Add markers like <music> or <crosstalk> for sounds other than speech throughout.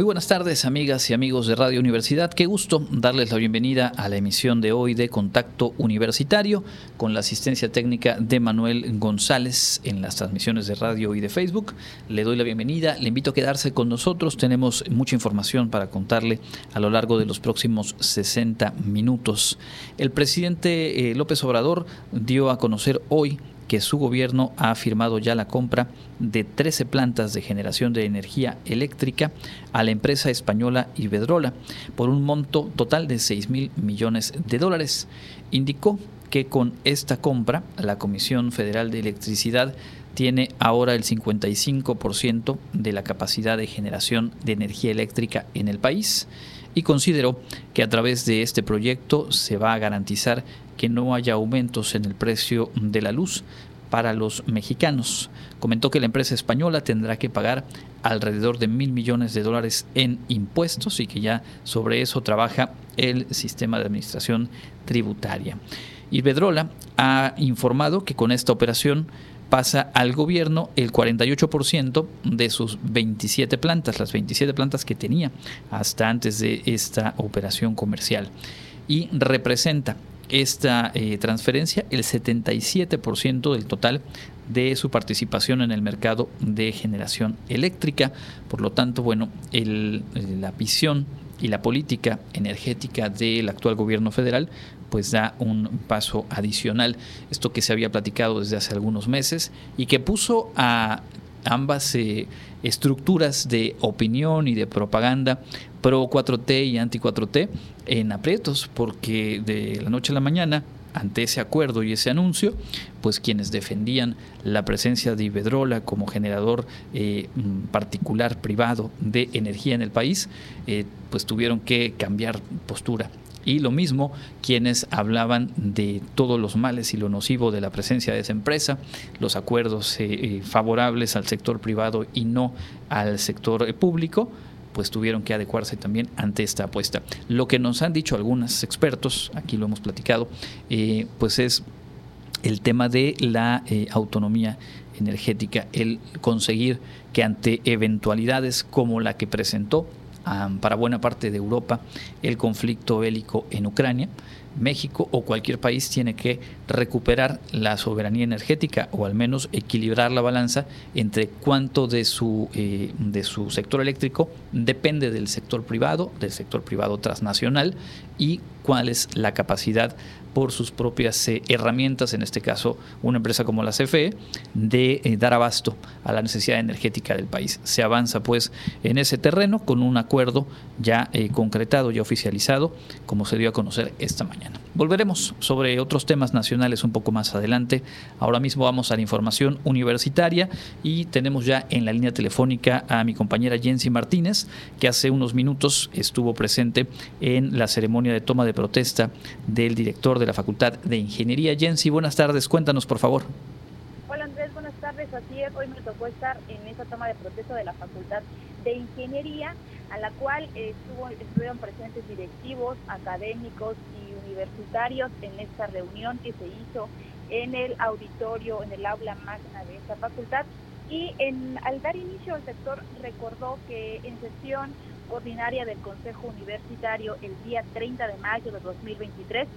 Muy buenas tardes, amigas y amigos de Radio Universidad. Qué gusto darles la bienvenida a la emisión de hoy de Contacto Universitario con la asistencia técnica de Manuel González en las transmisiones de radio y de Facebook. Le doy la bienvenida, le invito a quedarse con nosotros. Tenemos mucha información para contarle a lo largo de los próximos 60 minutos. El presidente eh, López Obrador dio a conocer hoy que su gobierno ha firmado ya la compra de 13 plantas de generación de energía eléctrica a la empresa española Iberdrola por un monto total de 6 mil millones de dólares. Indicó que con esta compra la Comisión Federal de Electricidad tiene ahora el 55% de la capacidad de generación de energía eléctrica en el país y consideró que a través de este proyecto se va a garantizar que no haya aumentos en el precio de la luz para los mexicanos. Comentó que la empresa española tendrá que pagar alrededor de mil millones de dólares en impuestos y que ya sobre eso trabaja el sistema de administración tributaria. Iberdrola ha informado que con esta operación pasa al gobierno el 48% de sus 27 plantas, las 27 plantas que tenía hasta antes de esta operación comercial. Y representa esta eh, transferencia el 77% del total de su participación en el mercado de generación eléctrica. Por lo tanto, bueno, la visión y la política energética del actual gobierno federal pues da un paso adicional. Esto que se había platicado desde hace algunos meses y que puso a ambas eh, estructuras de opinión y de propaganda pro 4T y anti 4T en aprietos, porque de la noche a la mañana, ante ese acuerdo y ese anuncio, pues quienes defendían la presencia de Iberdrola como generador eh, particular privado de energía en el país, eh, pues tuvieron que cambiar postura. Y lo mismo quienes hablaban de todos los males y lo nocivo de la presencia de esa empresa, los acuerdos eh, eh, favorables al sector privado y no al sector público, pues tuvieron que adecuarse también ante esta apuesta. Lo que nos han dicho algunos expertos, aquí lo hemos platicado, pues es el tema de la autonomía energética, el conseguir que ante eventualidades como la que presentó para buena parte de Europa el conflicto bélico en Ucrania, México o cualquier país tiene que recuperar la soberanía energética o al menos equilibrar la balanza entre cuánto de su, eh, de su sector eléctrico depende del sector privado, del sector privado transnacional y cuál es la capacidad por sus propias eh, herramientas, en este caso una empresa como la CFE, de eh, dar abasto a la necesidad energética del país. Se avanza pues en ese terreno con un acuerdo ya eh, concretado, ya oficializado, como se dio a conocer esta mañana. Volveremos sobre otros temas nacionales un poco más adelante. Ahora mismo vamos a la información universitaria y tenemos ya en la línea telefónica a mi compañera Jensi Martínez, que hace unos minutos estuvo presente en la ceremonia de toma de protesta del director de la Facultad de Ingeniería. Jensi, buenas tardes, cuéntanos por favor. Hola Andrés, buenas tardes. Así es, hoy me tocó estar en esa toma de protesta de la Facultad de Ingeniería, a la cual estuvo, estuvieron presentes directivos, académicos y universitarios en esta reunión que se hizo en el auditorio, en el aula magna de esta facultad. Y en, al dar inicio el sector recordó que en sesión ordinaria del Consejo Universitario el día 30 de mayo de 2023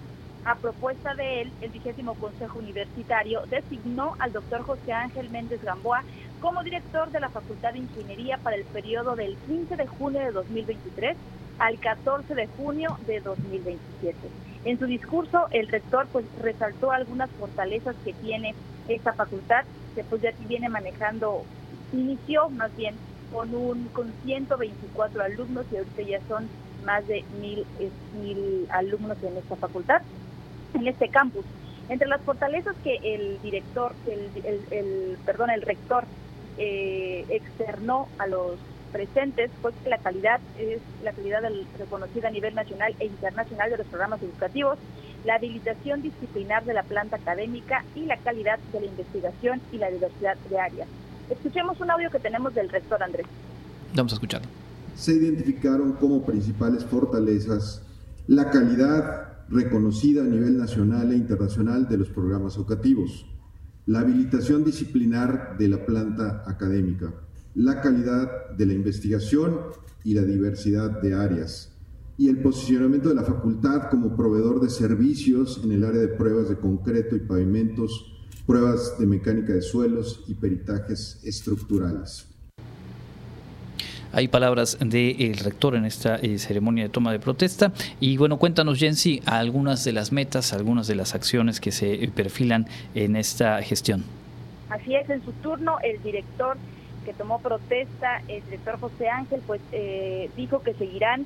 a propuesta de él, el vigésimo Consejo Universitario designó al doctor José Ángel Méndez Gamboa como director de la Facultad de Ingeniería para el periodo del 15 de junio de 2023 al 14 de junio de 2027. En su discurso, el rector pues resaltó algunas fortalezas que tiene esta facultad, que pues ya viene manejando, inició más bien con un con 124 alumnos y ahorita ya son más de mil, mil alumnos en esta facultad en este campus. Entre las fortalezas que el director, el, el, perdón, el rector eh, externó a los presentes fue que la calidad es la calidad reconocida a nivel nacional e internacional de los programas educativos, la habilitación disciplinar de la planta académica y la calidad de la investigación y la diversidad de áreas. Escuchemos un audio que tenemos del rector Andrés. Vamos a escucharlo. Se identificaron como principales fortalezas la calidad reconocida a nivel nacional e internacional de los programas educativos, la habilitación disciplinar de la planta académica, la calidad de la investigación y la diversidad de áreas, y el posicionamiento de la facultad como proveedor de servicios en el área de pruebas de concreto y pavimentos, pruebas de mecánica de suelos y peritajes estructurales. Hay palabras del rector en esta eh, ceremonia de toma de protesta. Y bueno, cuéntanos, Jensi, algunas de las metas, algunas de las acciones que se perfilan en esta gestión. Así es, en su turno, el director que tomó protesta, el director José Ángel, pues eh, dijo que seguirán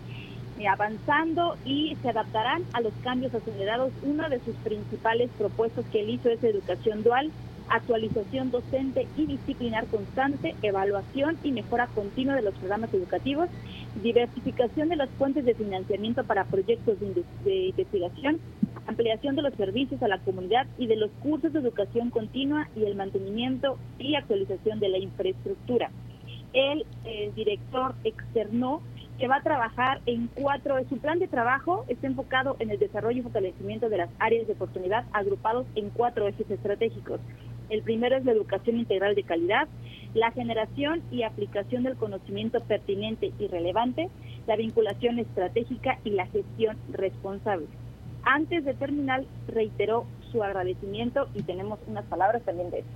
eh, avanzando y se adaptarán a los cambios acelerados. Una de sus principales propuestas que él hizo es educación dual, actualización docente y disciplinar constante, evaluación y mejora continua de los programas educativos, diversificación de las fuentes de financiamiento para proyectos de, investigación, ampliación de los servicios a la comunidad y de los cursos de educación continua y el mantenimiento y actualización de la infraestructura. El, el director externó que va a trabajar en cuatro, su plan de trabajo está enfocado en el desarrollo y fortalecimiento de las áreas de oportunidad agrupados en cuatro ejes estratégicos. El primero es la educación integral de calidad, la generación y aplicación del conocimiento pertinente y relevante, la vinculación estratégica y la gestión responsable. Antes de terminar, reiteró su agradecimiento y tenemos unas palabras también de eso.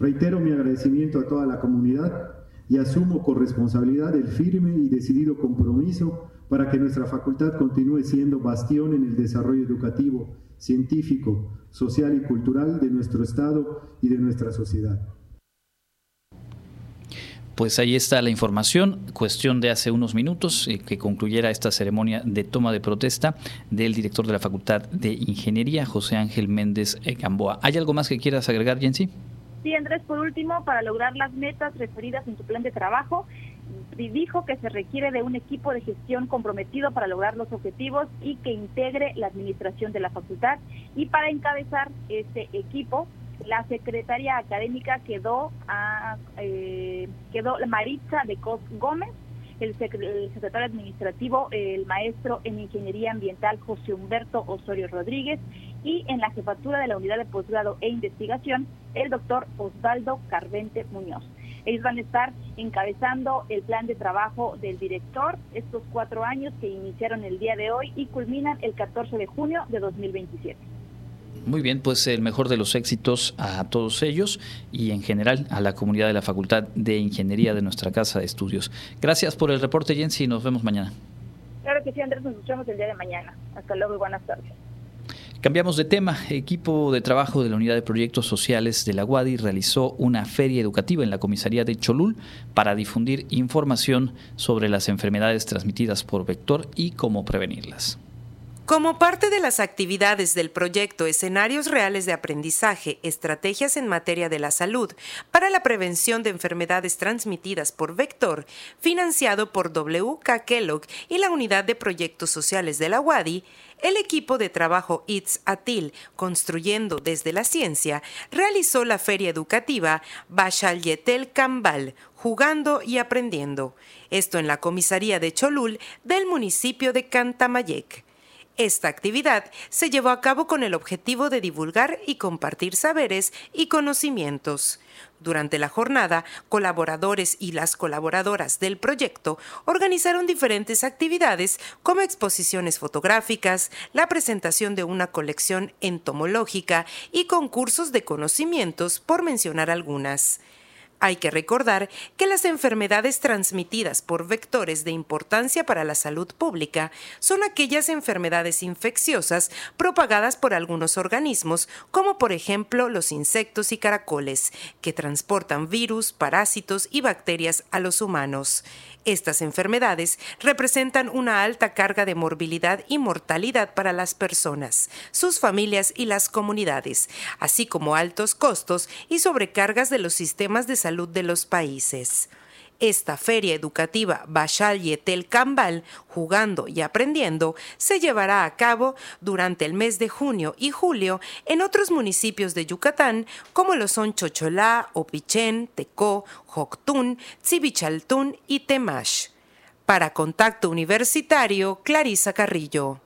Reitero mi agradecimiento a toda la comunidad y asumo con responsabilidad el firme y decidido compromiso para que nuestra facultad continúe siendo bastión en el desarrollo educativo, científico, social y cultural de nuestro Estado y de nuestra sociedad. Pues ahí está la información, cuestión de hace unos minutos eh, que concluyera esta ceremonia de toma de protesta del director de la Facultad de Ingeniería, José Ángel Méndez Gamboa. ¿Hay algo más que quieras agregar, Jensi? Sí, Andrés, por último, para lograr las metas referidas en su plan de trabajo, dijo que se requiere de un equipo de gestión comprometido para lograr los objetivos y que integre la administración de la facultad. Y para encabezar este equipo, la secretaria académica quedó a eh, quedó Maritza de Cos Gómez, el, secretario administrativo, el maestro en Ingeniería Ambiental José Humberto Osorio Rodríguez y en la jefatura de la Unidad de Posgrado e Investigación, el doctor Osvaldo Carvente Muñoz. Ellos van a estar encabezando el plan de trabajo del director estos cuatro años que iniciaron el día de hoy y culminan el 14 de junio de 2027. Muy bien, pues el mejor de los éxitos a todos ellos y en general a la comunidad de la Facultad de Ingeniería de nuestra Casa de Estudios. Gracias por el reporte, Jensi, y nos vemos mañana. Claro que sí, Andrés, nos escuchamos el día de mañana. Hasta luego y buenas tardes. Cambiamos de tema. Equipo de trabajo de la Unidad de Proyectos Sociales de la UADI realizó una feria educativa en la comisaría de Cholul para difundir información sobre las enfermedades transmitidas por vector y cómo prevenirlas. Como parte de las actividades del proyecto Escenarios Reales de Aprendizaje, Estrategias en materia de la salud para la prevención de enfermedades transmitidas por vector, financiado por WK Kellogg y la Unidad de Proyectos Sociales de la UADI, el equipo de trabajo ITS ATIL, Construyendo desde la Ciencia, realizó la feria educativa Bashal Yetel Kambal, Jugando y Aprendiendo, esto en la comisaría de Cholul del municipio de Cantamayec. Esta actividad se llevó a cabo con el objetivo de divulgar y compartir saberes y conocimientos. Durante la jornada, colaboradores y las colaboradoras del proyecto organizaron diferentes actividades como exposiciones fotográficas, la presentación de una colección entomológica y concursos de conocimientos, por mencionar algunas. Hay que recordar que las enfermedades transmitidas por vectores de importancia para la salud pública son aquellas enfermedades infecciosas propagadas por algunos organismos, como por ejemplo los insectos y caracoles, que transportan virus, parásitos y bacterias a los humanos. Estas enfermedades representan una alta carga de morbilidad y mortalidad para las personas, sus familias y las comunidades, así como altos costos y sobrecargas de los sistemas de salud de los países. Esta feria educativa Bachal Yetel Cambal, jugando y aprendiendo, se llevará a cabo durante el mes de junio y julio en otros municipios de Yucatán, como lo son Chocholá, Opichén, Tecó, Joctún, Tzibichaltún y Temash. Para Contacto Universitario, Clarisa Carrillo.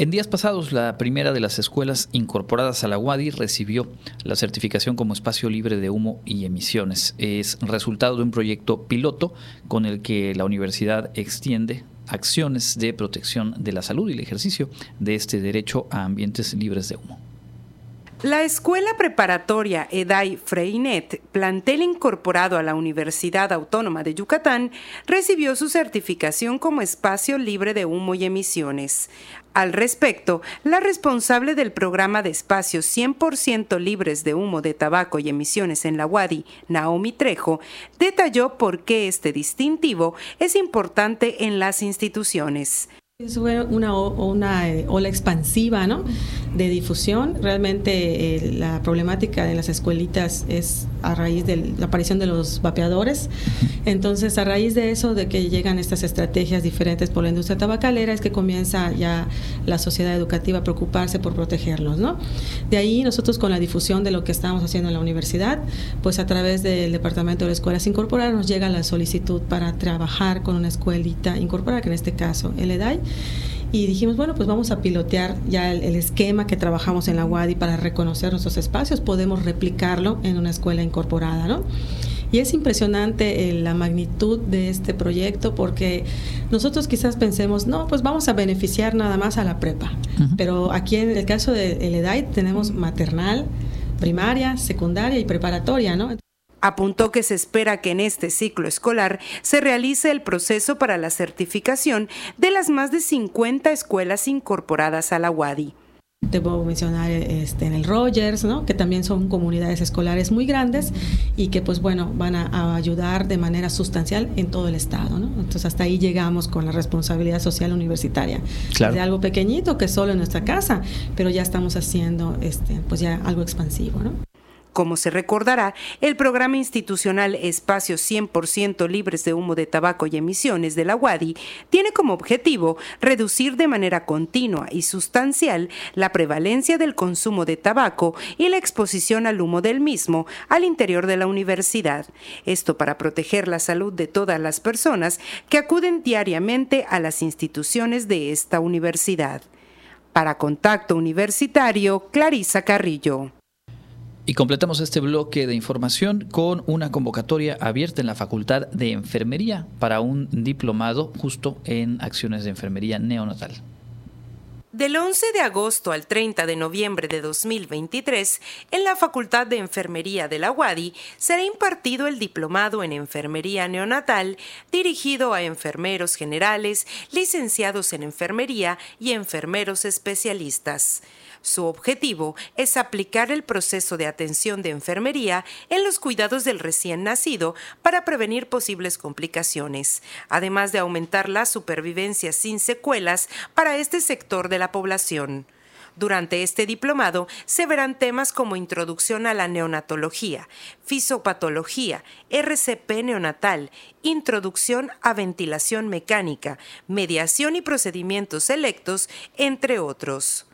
En días pasados, la primera de las escuelas incorporadas a la UADI recibió la certificación como espacio libre de humo y emisiones. Es resultado de un proyecto piloto con el que la universidad extiende acciones de protección de la salud y el ejercicio de este derecho a ambientes libres de humo. La Escuela Preparatoria EDAI Freinet, plantel incorporado a la Universidad Autónoma de Yucatán, recibió su certificación como espacio libre de humo y emisiones. Al respecto, la responsable del programa de espacios 100% libres de humo de tabaco y emisiones en la UADI, Naomi Trejo, detalló por qué este distintivo es importante en las instituciones. Es una, una eh, ola expansiva ¿no? de difusión. Realmente eh, la problemática de las escuelitas es a raíz de la aparición de los vapeadores. Entonces, a raíz de eso, de que llegan estas estrategias diferentes por la industria tabacalera, es que comienza ya la sociedad educativa a preocuparse por protegerlos. ¿no? De ahí nosotros con la difusión de lo que estamos haciendo en la universidad, pues a través del Departamento de Escuelas Incorporadas nos llega la solicitud para trabajar con una escuelita incorporada, que en este caso el EDAI, y dijimos, bueno, pues vamos a pilotear ya el, esquema que trabajamos en la UADI para reconocer nuestros espacios, podemos replicarlo en una escuela incorporada, ¿no? Y es impresionante eh, la magnitud de este proyecto porque nosotros quizás pensemos, no, pues vamos a beneficiar nada más a la prepa, pero aquí en el caso del de EDAI tenemos maternal, primaria, secundaria y preparatoria, ¿no? Apuntó que se espera que en este ciclo escolar se realice el proceso para la certificación de las más de 50 escuelas incorporadas a la UADI. Te puedo mencionar este, en el Rogers, ¿no? que también son comunidades escolares muy grandes y que pues bueno van a, ayudar de manera sustancial en todo el estado. ¿no? Entonces hasta ahí llegamos con la responsabilidad social universitaria. De algo pequeñito que solo en nuestra casa, pero ya estamos haciendo este, pues ya algo expansivo. ¿no? Como se recordará, el programa institucional Espacios 100% libres de humo de tabaco y emisiones de la UADI tiene como objetivo reducir de manera continua y sustancial la prevalencia del consumo de tabaco y la exposición al humo del mismo al interior de la universidad. Esto para proteger la salud de todas las personas que acuden diariamente a las instituciones de esta universidad. Para Contacto Universitario, Clarisa Carrillo. Y completamos este bloque de información con una convocatoria abierta en la Facultad de Enfermería para un diplomado justo en acciones de enfermería neonatal. Del 11 de agosto al 30 de noviembre de 2023, en la Facultad de Enfermería de la UADI será impartido el Diplomado en Enfermería Neonatal dirigido a enfermeros generales, licenciados en enfermería y enfermeros especialistas. Su objetivo es aplicar el proceso de atención de enfermería en los cuidados del recién nacido para prevenir posibles complicaciones, además de aumentar la supervivencia sin secuelas para este sector de la población. Durante este diplomado se verán temas como introducción a la neonatología, fisopatología, RCP neonatal, introducción a ventilación mecánica, mediación y procedimientos selectos, entre otros.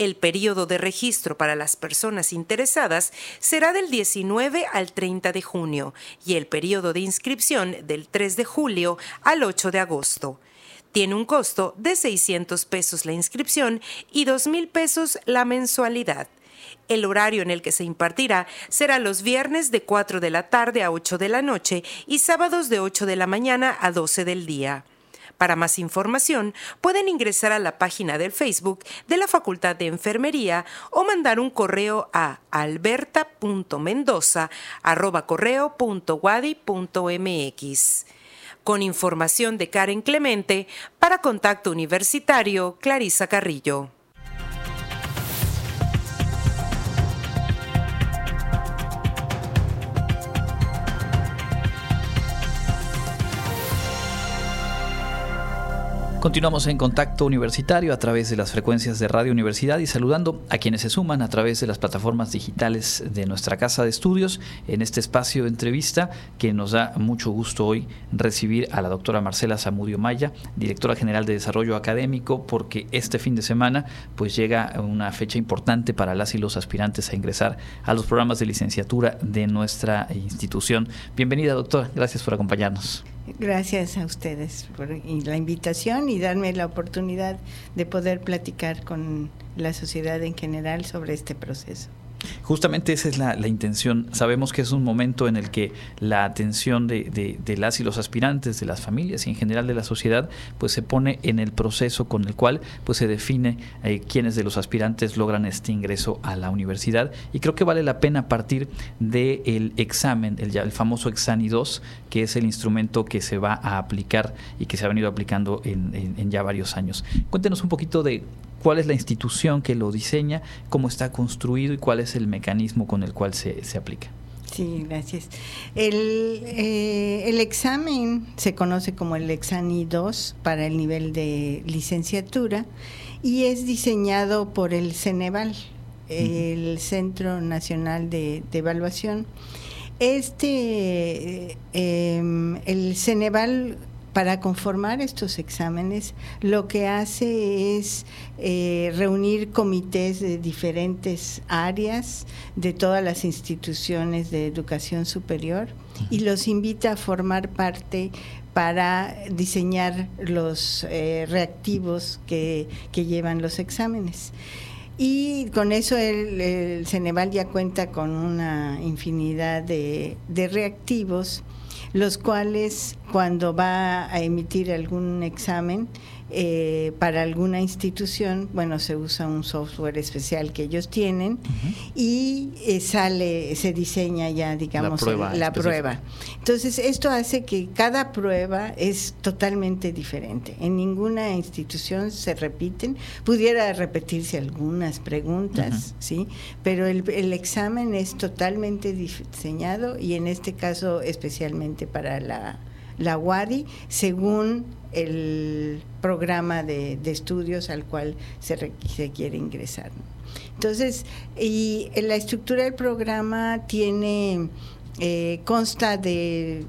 El periodo de registro para las personas interesadas será del 19 al 30 de junio y el periodo de inscripción del 3 de julio al 8 de agosto. Tiene un costo de 600 pesos la inscripción y 2 mil pesos la mensualidad. El horario en el que se impartirá será los viernes de 4 de la tarde a 8 de la noche y sábados de 8 de la mañana a 12 del día. Para más información, pueden ingresar a la página del Facebook de la Facultad de Enfermería o mandar un correo a alberta.mendoza.correo.wadi.mx. Con información de Karen Clemente, para Contacto Universitario, Clarisa Carrillo. Continuamos en contacto universitario a través de las frecuencias de Radio Universidad y saludando a quienes se suman a través de las plataformas digitales de nuestra casa de estudios en este espacio de entrevista que nos da mucho gusto hoy recibir a la doctora Marcela Zamudio Maya, directora general de Desarrollo Académico, porque este fin de semana pues llega una fecha importante para las y los aspirantes a ingresar a los programas de licenciatura de nuestra institución. Bienvenida doctora, gracias por acompañarnos. Gracias a ustedes por la invitación y darme la oportunidad de poder platicar con la sociedad en general sobre este proceso. Justamente esa es la, intención. Sabemos que es un momento en el que la atención de, las y los aspirantes, de las familias y en general de la sociedad, pues se pone en el proceso con el cual pues se define eh, quiénes de los aspirantes logran este ingreso a la universidad. Y creo que vale la pena partir del examen, el, el famoso Exani 2, que es el instrumento que se va a aplicar y que se ha venido aplicando en ya varios años. Cuéntenos un poquito de cuál es la institución que lo diseña, cómo está construido y cuál es el mecanismo con el cual se, aplica. Sí, gracias. El, eh, el, examen se conoce como el Exani 2 para el nivel de licenciatura y es diseñado por el Ceneval, el Centro Nacional de, Evaluación. Este, eh, em, el Ceneval para conformar estos exámenes, lo que hace es eh, reunir comités de diferentes áreas de todas las instituciones de educación superior y los invita a formar parte para diseñar los eh, reactivos que, llevan los exámenes. Y con eso el, Ceneval ya cuenta con una infinidad de, de reactivos los cuales cuando va a emitir algún examen eh, para alguna institución, bueno, se usa un software especial que ellos tienen y eh, sale, se diseña ya, digamos, la, prueba, Entonces, esto hace que cada prueba es totalmente diferente. En ninguna institución se repiten. Pudiera repetirse algunas preguntas, ¿sí? Pero el, el examen es totalmente diseñado y en este caso especialmente para la la WADI según el programa de, estudios al cual se, se quiere ingresar. Entonces, y la estructura del programa tiene, eh, consta de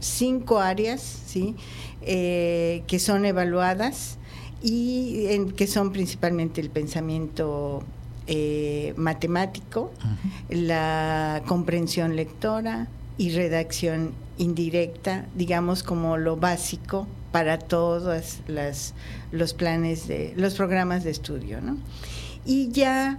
cinco áreas, ¿sí? Eh, que son evaluadas y que son principalmente el pensamiento eh, matemático, la comprensión lectora y redacción indirecta, digamos como lo básico para todos las, los planes de los programas de estudio, ¿no? Y ya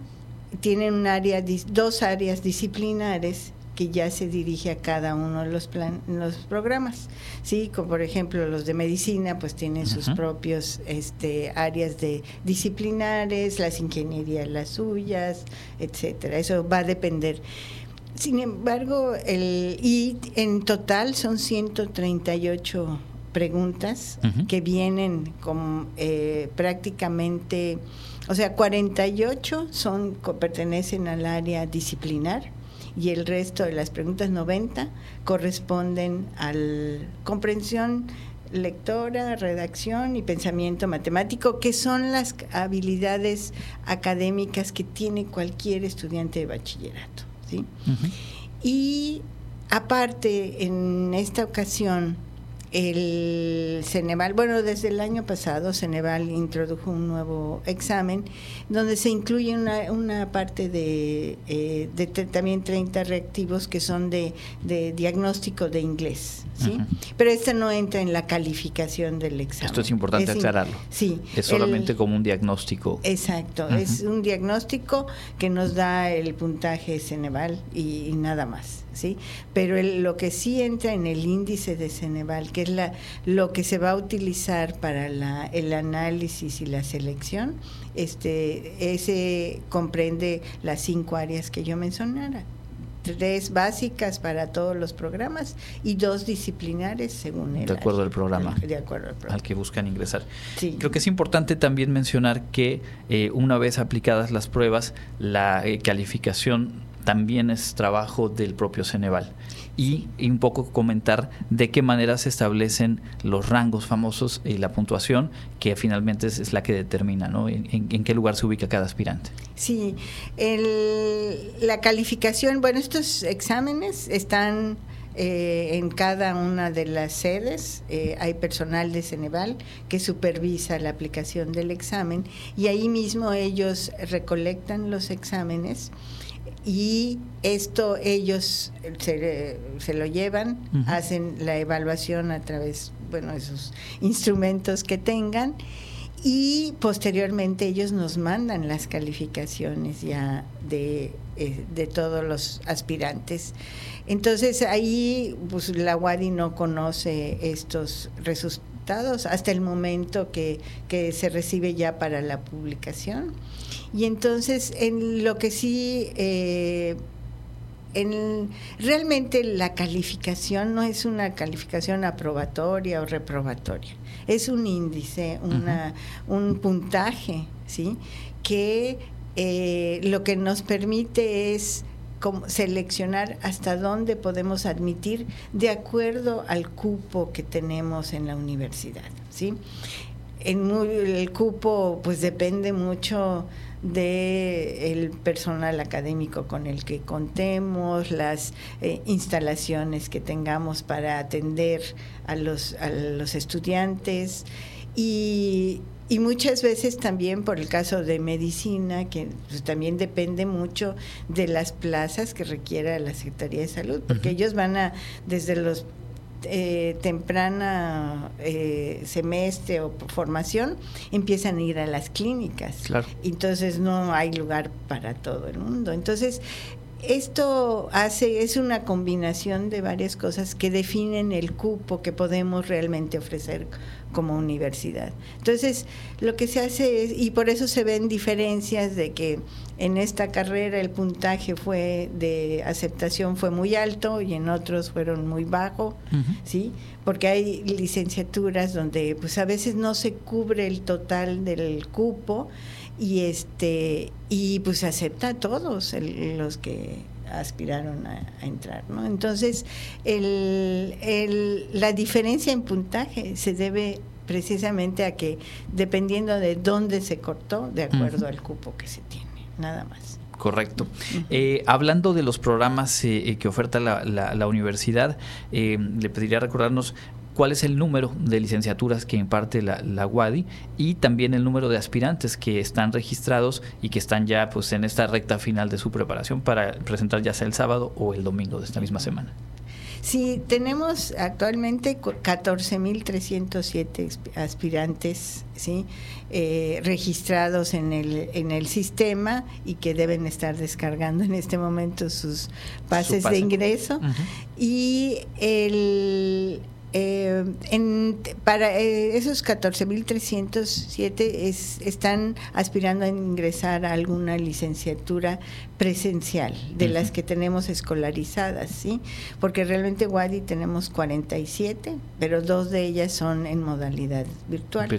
tienen un área, dos áreas disciplinares que ya se dirige a cada uno de los, plan, los programas. Sí, como por ejemplo los de medicina, pues tienen sus propios este, áreas de disciplinares, las ingenierías las suyas, etcétera. Eso va a depender. Sin embargo, el, y en total son 138 preguntas que vienen con eh, prácticamente, o sea, 48 son pertenecen al área disciplinar y el resto de las preguntas 90 corresponden a comprensión lectora, redacción y pensamiento matemático, que son las habilidades académicas que tiene cualquier estudiante de bachillerato. ¿Sí? Y aparte, en esta ocasión, el Ceneval, bueno, desde el año pasado Ceneval introdujo un nuevo examen donde se incluye una, una parte de, eh, de, también 30 reactivos que son de, de diagnóstico de inglés, ¿sí? Pero este no entra en la calificación del examen. Esto es importante aclararlo. Sí. Es solamente como un diagnóstico. Exacto, es un diagnóstico que nos da el puntaje Ceneval y, nada más, ¿sí? Pero lo que sí entra en el índice de Ceneval, que es la, lo que se va a utilizar para la, el análisis y la selección, este, ese comprende las cinco áreas que yo mencionara tres básicas para todos los programas y dos disciplinares según el de acuerdo al programa de acuerdo al, programa. al que buscan ingresar creo que es importante también mencionar que eh, una vez aplicadas las pruebas la eh, calificación también es trabajo del propio Ceneval. Y, un poco comentar de qué manera se establecen los rangos famosos y la puntuación, que finalmente es, la que determina ¿no? en, qué lugar se ubica cada aspirante. Sí, la calificación, bueno, estos exámenes están eh, en cada una de las sedes eh, hay personal de Ceneval que supervisa la aplicación del examen y ahí mismo ellos recolectan los exámenes y esto ellos se, lo llevan, hacen la evaluación a través, bueno, esos instrumentos que tengan y posteriormente ellos nos mandan las calificaciones ya de, eh, de todos los aspirantes. Entonces ahí pues, la UADI no conoce estos hasta el momento que, se recibe ya para la publicación. Y entonces en lo que sí... Eh, en, realmente la calificación no es una calificación aprobatoria o reprobatoria, es un índice, una, un puntaje, ¿sí? que eh, lo que nos permite es seleccionar hasta dónde podemos admitir de acuerdo al cupo que tenemos en la universidad, ¿sí? El cupo pues depende mucho de personal académico con el que contemos, las eh, instalaciones que tengamos para atender a los, a los estudiantes y, y muchas veces también por el caso de medicina, que pues, también depende mucho de las plazas que requiera la Secretaría de Salud, porque ellos van a, desde los eh, temprana eh, semestre o formación, empiezan a ir a las clínicas. Entonces no hay lugar para todo el mundo. Entonces, esto hace, es una combinación de varias cosas que definen el cupo que podemos realmente ofrecer como universidad. Entonces, lo que se hace es, y por eso se ven diferencias de que en esta carrera el puntaje fue de aceptación fue muy alto y en otros fueron muy bajo, ¿sí? Porque hay licenciaturas donde pues a veces no se cubre el total del cupo y este y pues acepta a todos los que aspiraron a, entrar, ¿no? Entonces, el, la diferencia en puntaje se debe precisamente a que dependiendo de dónde se cortó, de acuerdo al cupo que se tiene, nada más. Correcto. Eh, hablando de los programas eh, eh, que oferta la, la, universidad, le pediría recordarnos cuál es el número de licenciaturas que imparte la, la, UADI y también el número de aspirantes que están registrados y que están ya pues en esta recta final de su preparación para presentar ya sea el sábado o el domingo de esta misma semana. Sí, tenemos actualmente 14.307 aspirantes ¿sí? Eh, registrados en el, en el sistema y que deben estar descargando en este momento sus pases de ingreso. Y el eh, en, para eh, esos 14.307 es, están aspirando a ingresar a alguna licenciatura presencial de las que tenemos escolarizadas, ¿sí? Porque realmente Wadi tenemos 47, pero dos de ellas son en modalidad virtual.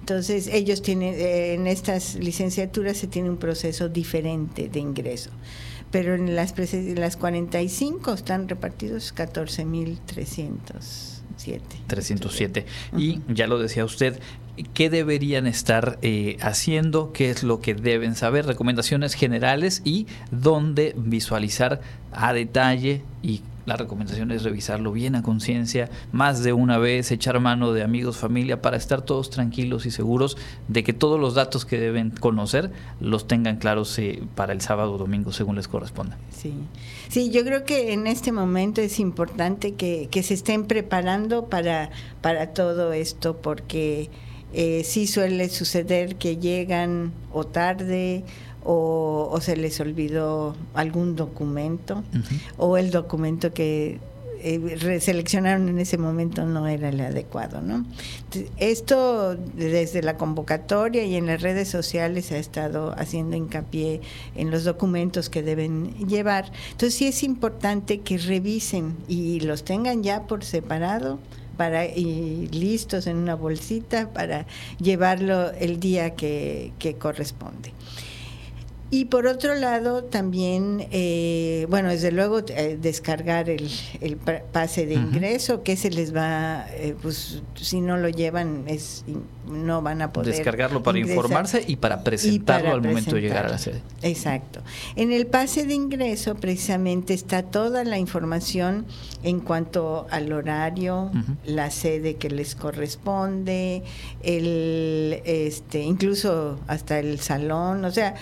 Entonces, ellos tienen, eh, en estas licenciaturas se tiene un proceso diferente de ingreso pero en las, las 45 están repartidos 14.300. 307. Y ya lo decía usted, ¿qué deberían estar eh, haciendo? ¿Qué es lo que deben saber? Recomendaciones generales y dónde visualizar a detalle y la recomendación es revisarlo bien a conciencia, más de una vez, echar mano de amigos, familia, para estar todos tranquilos y seguros de que todos los datos que deben conocer los tengan claros eh, para el sábado o domingo, según les corresponda. Sí. sí, yo creo que en este momento es importante que, se estén preparando para, para todo esto, porque eh, sí suele suceder que llegan o tarde o, se les olvidó algún documento o el documento que eh, seleccionaron en ese momento no era el adecuado, ¿no? Esto desde la convocatoria y en las redes sociales se ha estado haciendo hincapié en los documentos que deben llevar. Entonces sí es importante que revisen y los tengan ya por separado para y listos en una bolsita para llevarlo el día que corresponde. Y por otro lado, también, eh, bueno, desde luego eh, descargar el, el, pase de ingreso, que se les va, eh, pues si no lo llevan, es no van a poder. Descargarlo para informarse y para presentarlo al momento de llegar a la sede. Exacto. En el pase de ingreso, precisamente, está toda la información en cuanto al horario, la sede que les corresponde, el, este, incluso hasta el salón, o sea,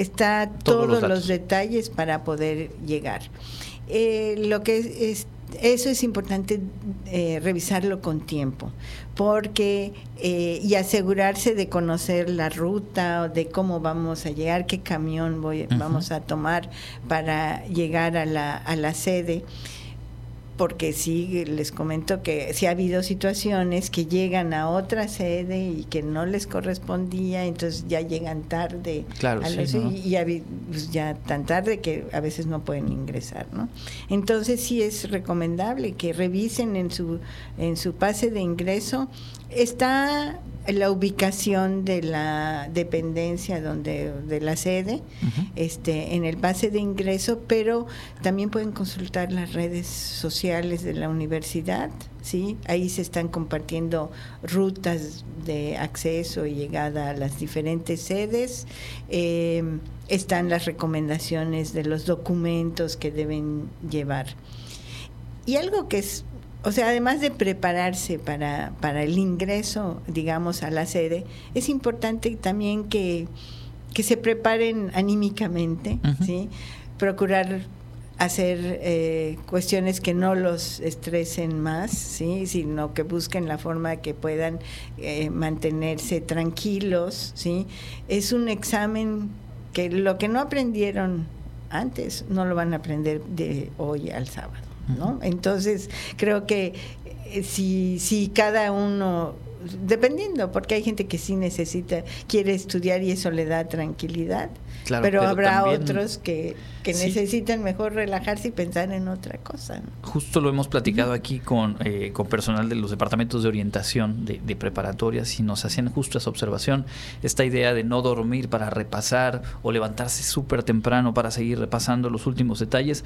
está todos, los, detalles para poder llegar. Eh, lo que es, eso es importante eh, revisarlo con tiempo, porque eh, y asegurarse de conocer la ruta, de cómo vamos a llegar, qué camión voy, vamos a tomar para llegar a la, a la sede porque sí, les comento que sí ha habido situaciones que llegan a otra sede y que no les correspondía, entonces ya llegan tarde. Claro, sí, y, pues ya tan tarde que a veces no pueden ingresar, ¿no? Entonces sí es recomendable que revisen en su, en su pase de ingreso. Está la ubicación de la dependencia donde de la sede este en el pase de ingreso pero también pueden consultar las redes sociales de la universidad sí ahí se están compartiendo rutas de acceso y llegada a las diferentes sedes. Eh, están las recomendaciones de los documentos que deben llevar. Y algo que es o sea, además de prepararse para, para el ingreso, digamos, a la sede, es importante también que, se preparen anímicamente, ¿sí? Procurar hacer eh, cuestiones que no los estresen más, ¿sí? sino que busquen la forma que puedan eh, mantenerse tranquilos. ¿sí? Es un examen que lo que no aprendieron antes no lo van a aprender de hoy al sábado. Entonces, creo que eh, si, si cada uno dependiendo, porque hay gente que sí necesita, quiere estudiar y eso le da tranquilidad, pero, habrá otros que, que necesitan mejor relajarse y pensar en otra cosa. Justo lo hemos platicado aquí con, eh, con personal de los departamentos de orientación de, de, preparatorias y nos hacían justo esa observación, esta idea de no dormir para repasar o levantarse súper temprano para seguir repasando los últimos detalles,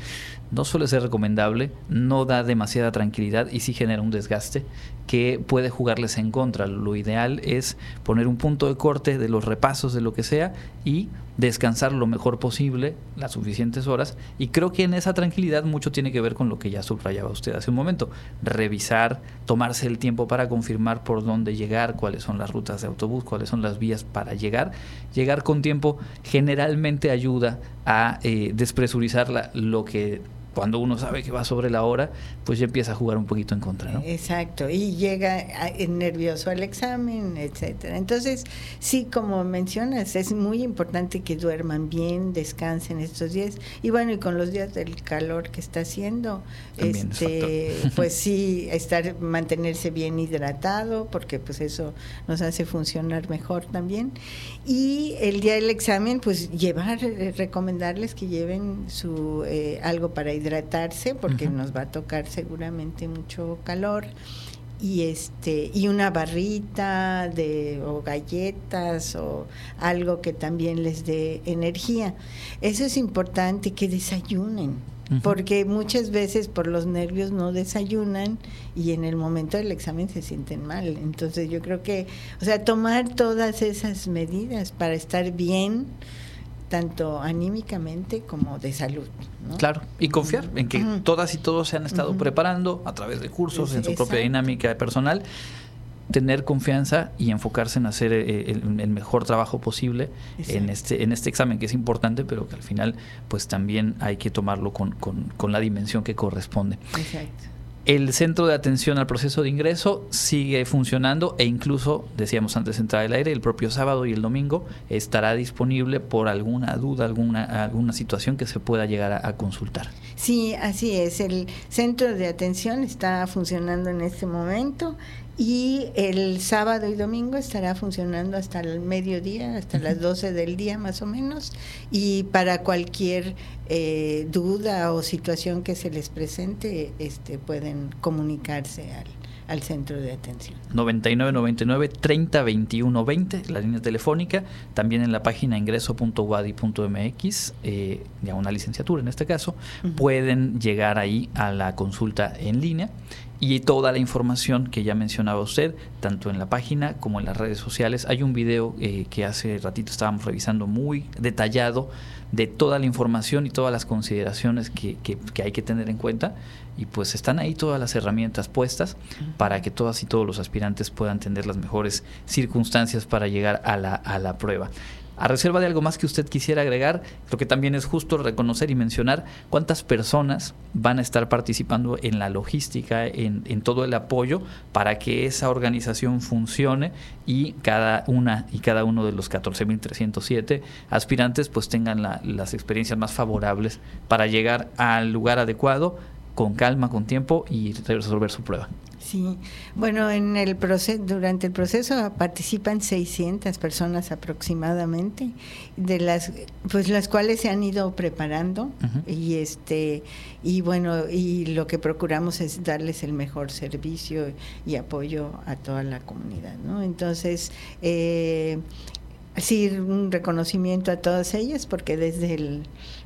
no suele ser recomendable, no da demasiada tranquilidad y sí genera un desgaste que puede jugarles en contra. Lo ideal es poner un punto de corte de los repasos de lo que sea y descansar lo mejor posible, las suficientes horas, y creo que en esa tranquilidad mucho tiene que ver con lo que ya subrayaba usted hace un momento, revisar, tomarse el tiempo para confirmar por dónde llegar, cuáles son las rutas de autobús, cuáles son las vías para llegar, llegar con tiempo generalmente ayuda a eh, despresurizar lo que cuando uno sabe que va sobre la hora, pues ya empieza a jugar un poquito en contra, ¿no? Exacto, y llega nervioso al examen, etcétera. Entonces, sí, como mencionas, es muy importante que duerman bien, descansen estos días. Y bueno, y con los días del calor que está haciendo, este, pues <laughs> sí, estar mantenerse bien hidratado, porque pues eso nos hace funcionar mejor también. Y el día del examen, pues llevar, eh, recomendarles que lleven su eh, algo para hidratarse, porque nos va a tocar seguramente mucho calor y este y una barrita de o galletas o algo que también les dé energía. Eso es importante que desayunen porque muchas veces por los nervios no desayunan y en el momento del examen se sienten mal. Entonces yo creo que, o sea, tomar todas esas medidas para estar bien, tanto anímicamente como de salud. Claro, y confiar en que todas y todos se han estado preparando a través de cursos, en su propia dinámica personal tener confianza y enfocarse en hacer eh, el, mejor trabajo posible en este en este examen que es importante pero que al final pues también hay que tomarlo con, con, la dimensión que corresponde. Exacto. El centro de atención al proceso de ingreso sigue funcionando e incluso, decíamos antes de entrar al aire, el propio sábado y el domingo estará disponible por alguna duda, alguna, alguna situación que se pueda llegar a consultar. Sí, así es. El centro de atención está funcionando en este momento y el sábado y domingo estará funcionando hasta el mediodía, hasta las 12 del día más o menos. Y para cualquier duda o situación que se les presente, este, pueden comunicarse al, al centro de atención. 9999 30 21 20, la línea telefónica, también en la página ingreso.wadi.mx, eh, ya una licenciatura en este caso, pueden llegar ahí a la consulta en línea y toda la información que ya mencionaba usted, tanto en la página como en las redes sociales. Hay un video eh, que hace ratito estábamos revisando muy detallado de toda la información y todas las consideraciones que, que, hay que tener en cuenta y pues están ahí todas las herramientas puestas para que todas y todos los aspirantes puedan tener las mejores circunstancias para llegar a la, a la prueba. A reserva de algo más que usted quisiera agregar, creo que también es justo reconocer y mencionar cuántas personas van a estar participando en la logística, en, en todo el apoyo para que esa organización funcione y cada una y cada uno de los 14.307 aspirantes pues tengan las experiencias más favorables para llegar al lugar adecuado con calma, con tiempo y resolver su prueba. Sí, bueno, en el proceso, durante el proceso participan 600 personas aproximadamente, de las, pues las cuales se han ido preparando y este y bueno y lo que procuramos es darles el mejor servicio y apoyo a toda la comunidad, ¿no? Entonces eh, sí un reconocimiento a todas ellas porque desde el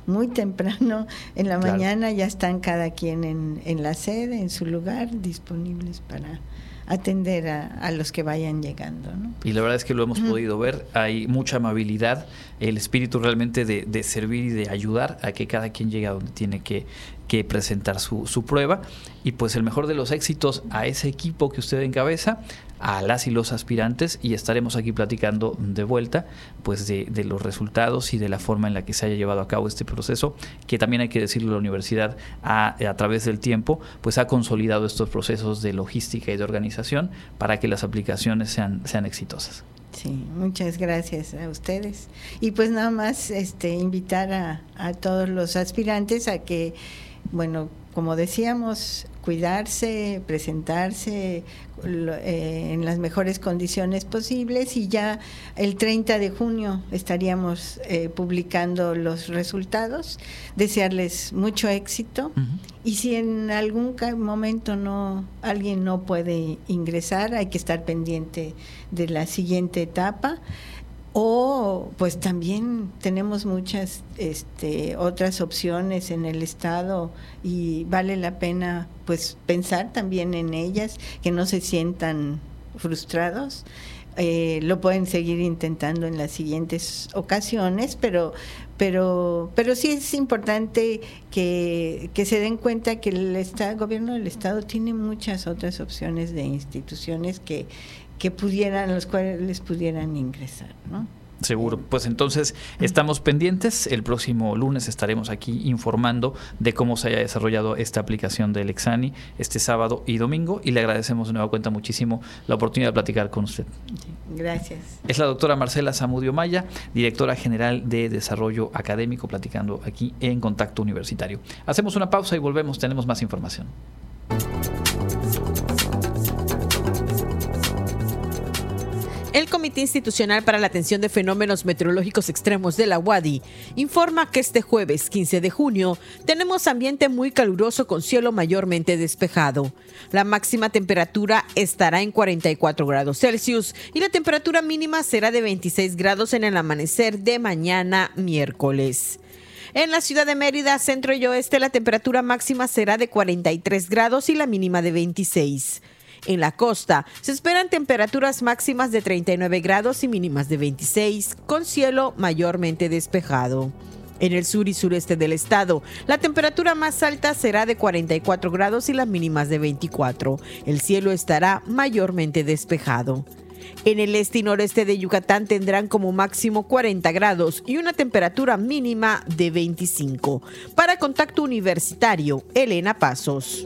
muy temprano en la mañana ya están cada quien en, en, la sede, en su lugar, disponibles para atender a, los que vayan llegando. ¿no? Y la verdad es que lo hemos podido ver, hay mucha amabilidad, el espíritu realmente de, de, servir y de ayudar a que cada quien llegue a donde tiene que, que presentar su, su, prueba. Y pues el mejor de los éxitos a ese equipo que usted encabeza, a las y los aspirantes y estaremos aquí platicando de vuelta pues de, de, los resultados y de la forma en la que se haya llevado a cabo este proceso que también hay que decirlo la universidad a, a través del tiempo pues ha consolidado estos procesos de logística y de organización para que las aplicaciones sean, sean exitosas. Sí, muchas gracias a ustedes. Y pues nada más este invitar a, a todos los aspirantes a que bueno, como decíamos, cuidarse, presentarse eh, en las mejores condiciones posibles y ya el 30 de junio estaríamos eh, publicando los resultados. Desearles mucho éxito y si en algún momento no alguien no puede ingresar, hay que estar pendiente de la siguiente etapa. O pues también tenemos muchas este, otras opciones en el Estado y vale la pena pues pensar también en ellas, que no se sientan frustrados. Eh, lo pueden seguir intentando en las siguientes ocasiones, pero, pero, pero sí es importante que, que se den cuenta que el, estado, el gobierno del Estado tiene muchas otras opciones de instituciones que, que pudieran, los cuales pudieran ingresar, ¿no? Seguro. Pues entonces estamos pendientes. El próximo lunes estaremos aquí informando de cómo se haya desarrollado esta aplicación del Exani este sábado y domingo. Y le agradecemos de nueva cuenta muchísimo la oportunidad de platicar con usted. Gracias. Es la doctora Marcela Zamudio Maya, directora general de Desarrollo Académico, platicando aquí en Contacto Universitario. Hacemos una pausa y volvemos. Tenemos más información. El Comité Institucional para la Atención de Fenómenos Meteorológicos Extremos de la UADI informa que este jueves 15 de junio tenemos ambiente muy caluroso con cielo mayormente despejado. La máxima temperatura estará en 44 grados Celsius y la temperatura mínima será de 26 grados en el amanecer de mañana miércoles. En la ciudad de Mérida, centro y oeste, la temperatura máxima será de 43 grados y la mínima de 26. En la costa se esperan temperaturas máximas de 39 grados y mínimas de 26, con cielo mayormente despejado. En el sur y sureste del estado, la temperatura más alta será de 44 grados y las mínimas de 24. El cielo estará mayormente despejado. En el este y noreste de Yucatán tendrán como máximo 40 grados y una temperatura mínima de 25. Para Contacto Universitario, Elena Pasos.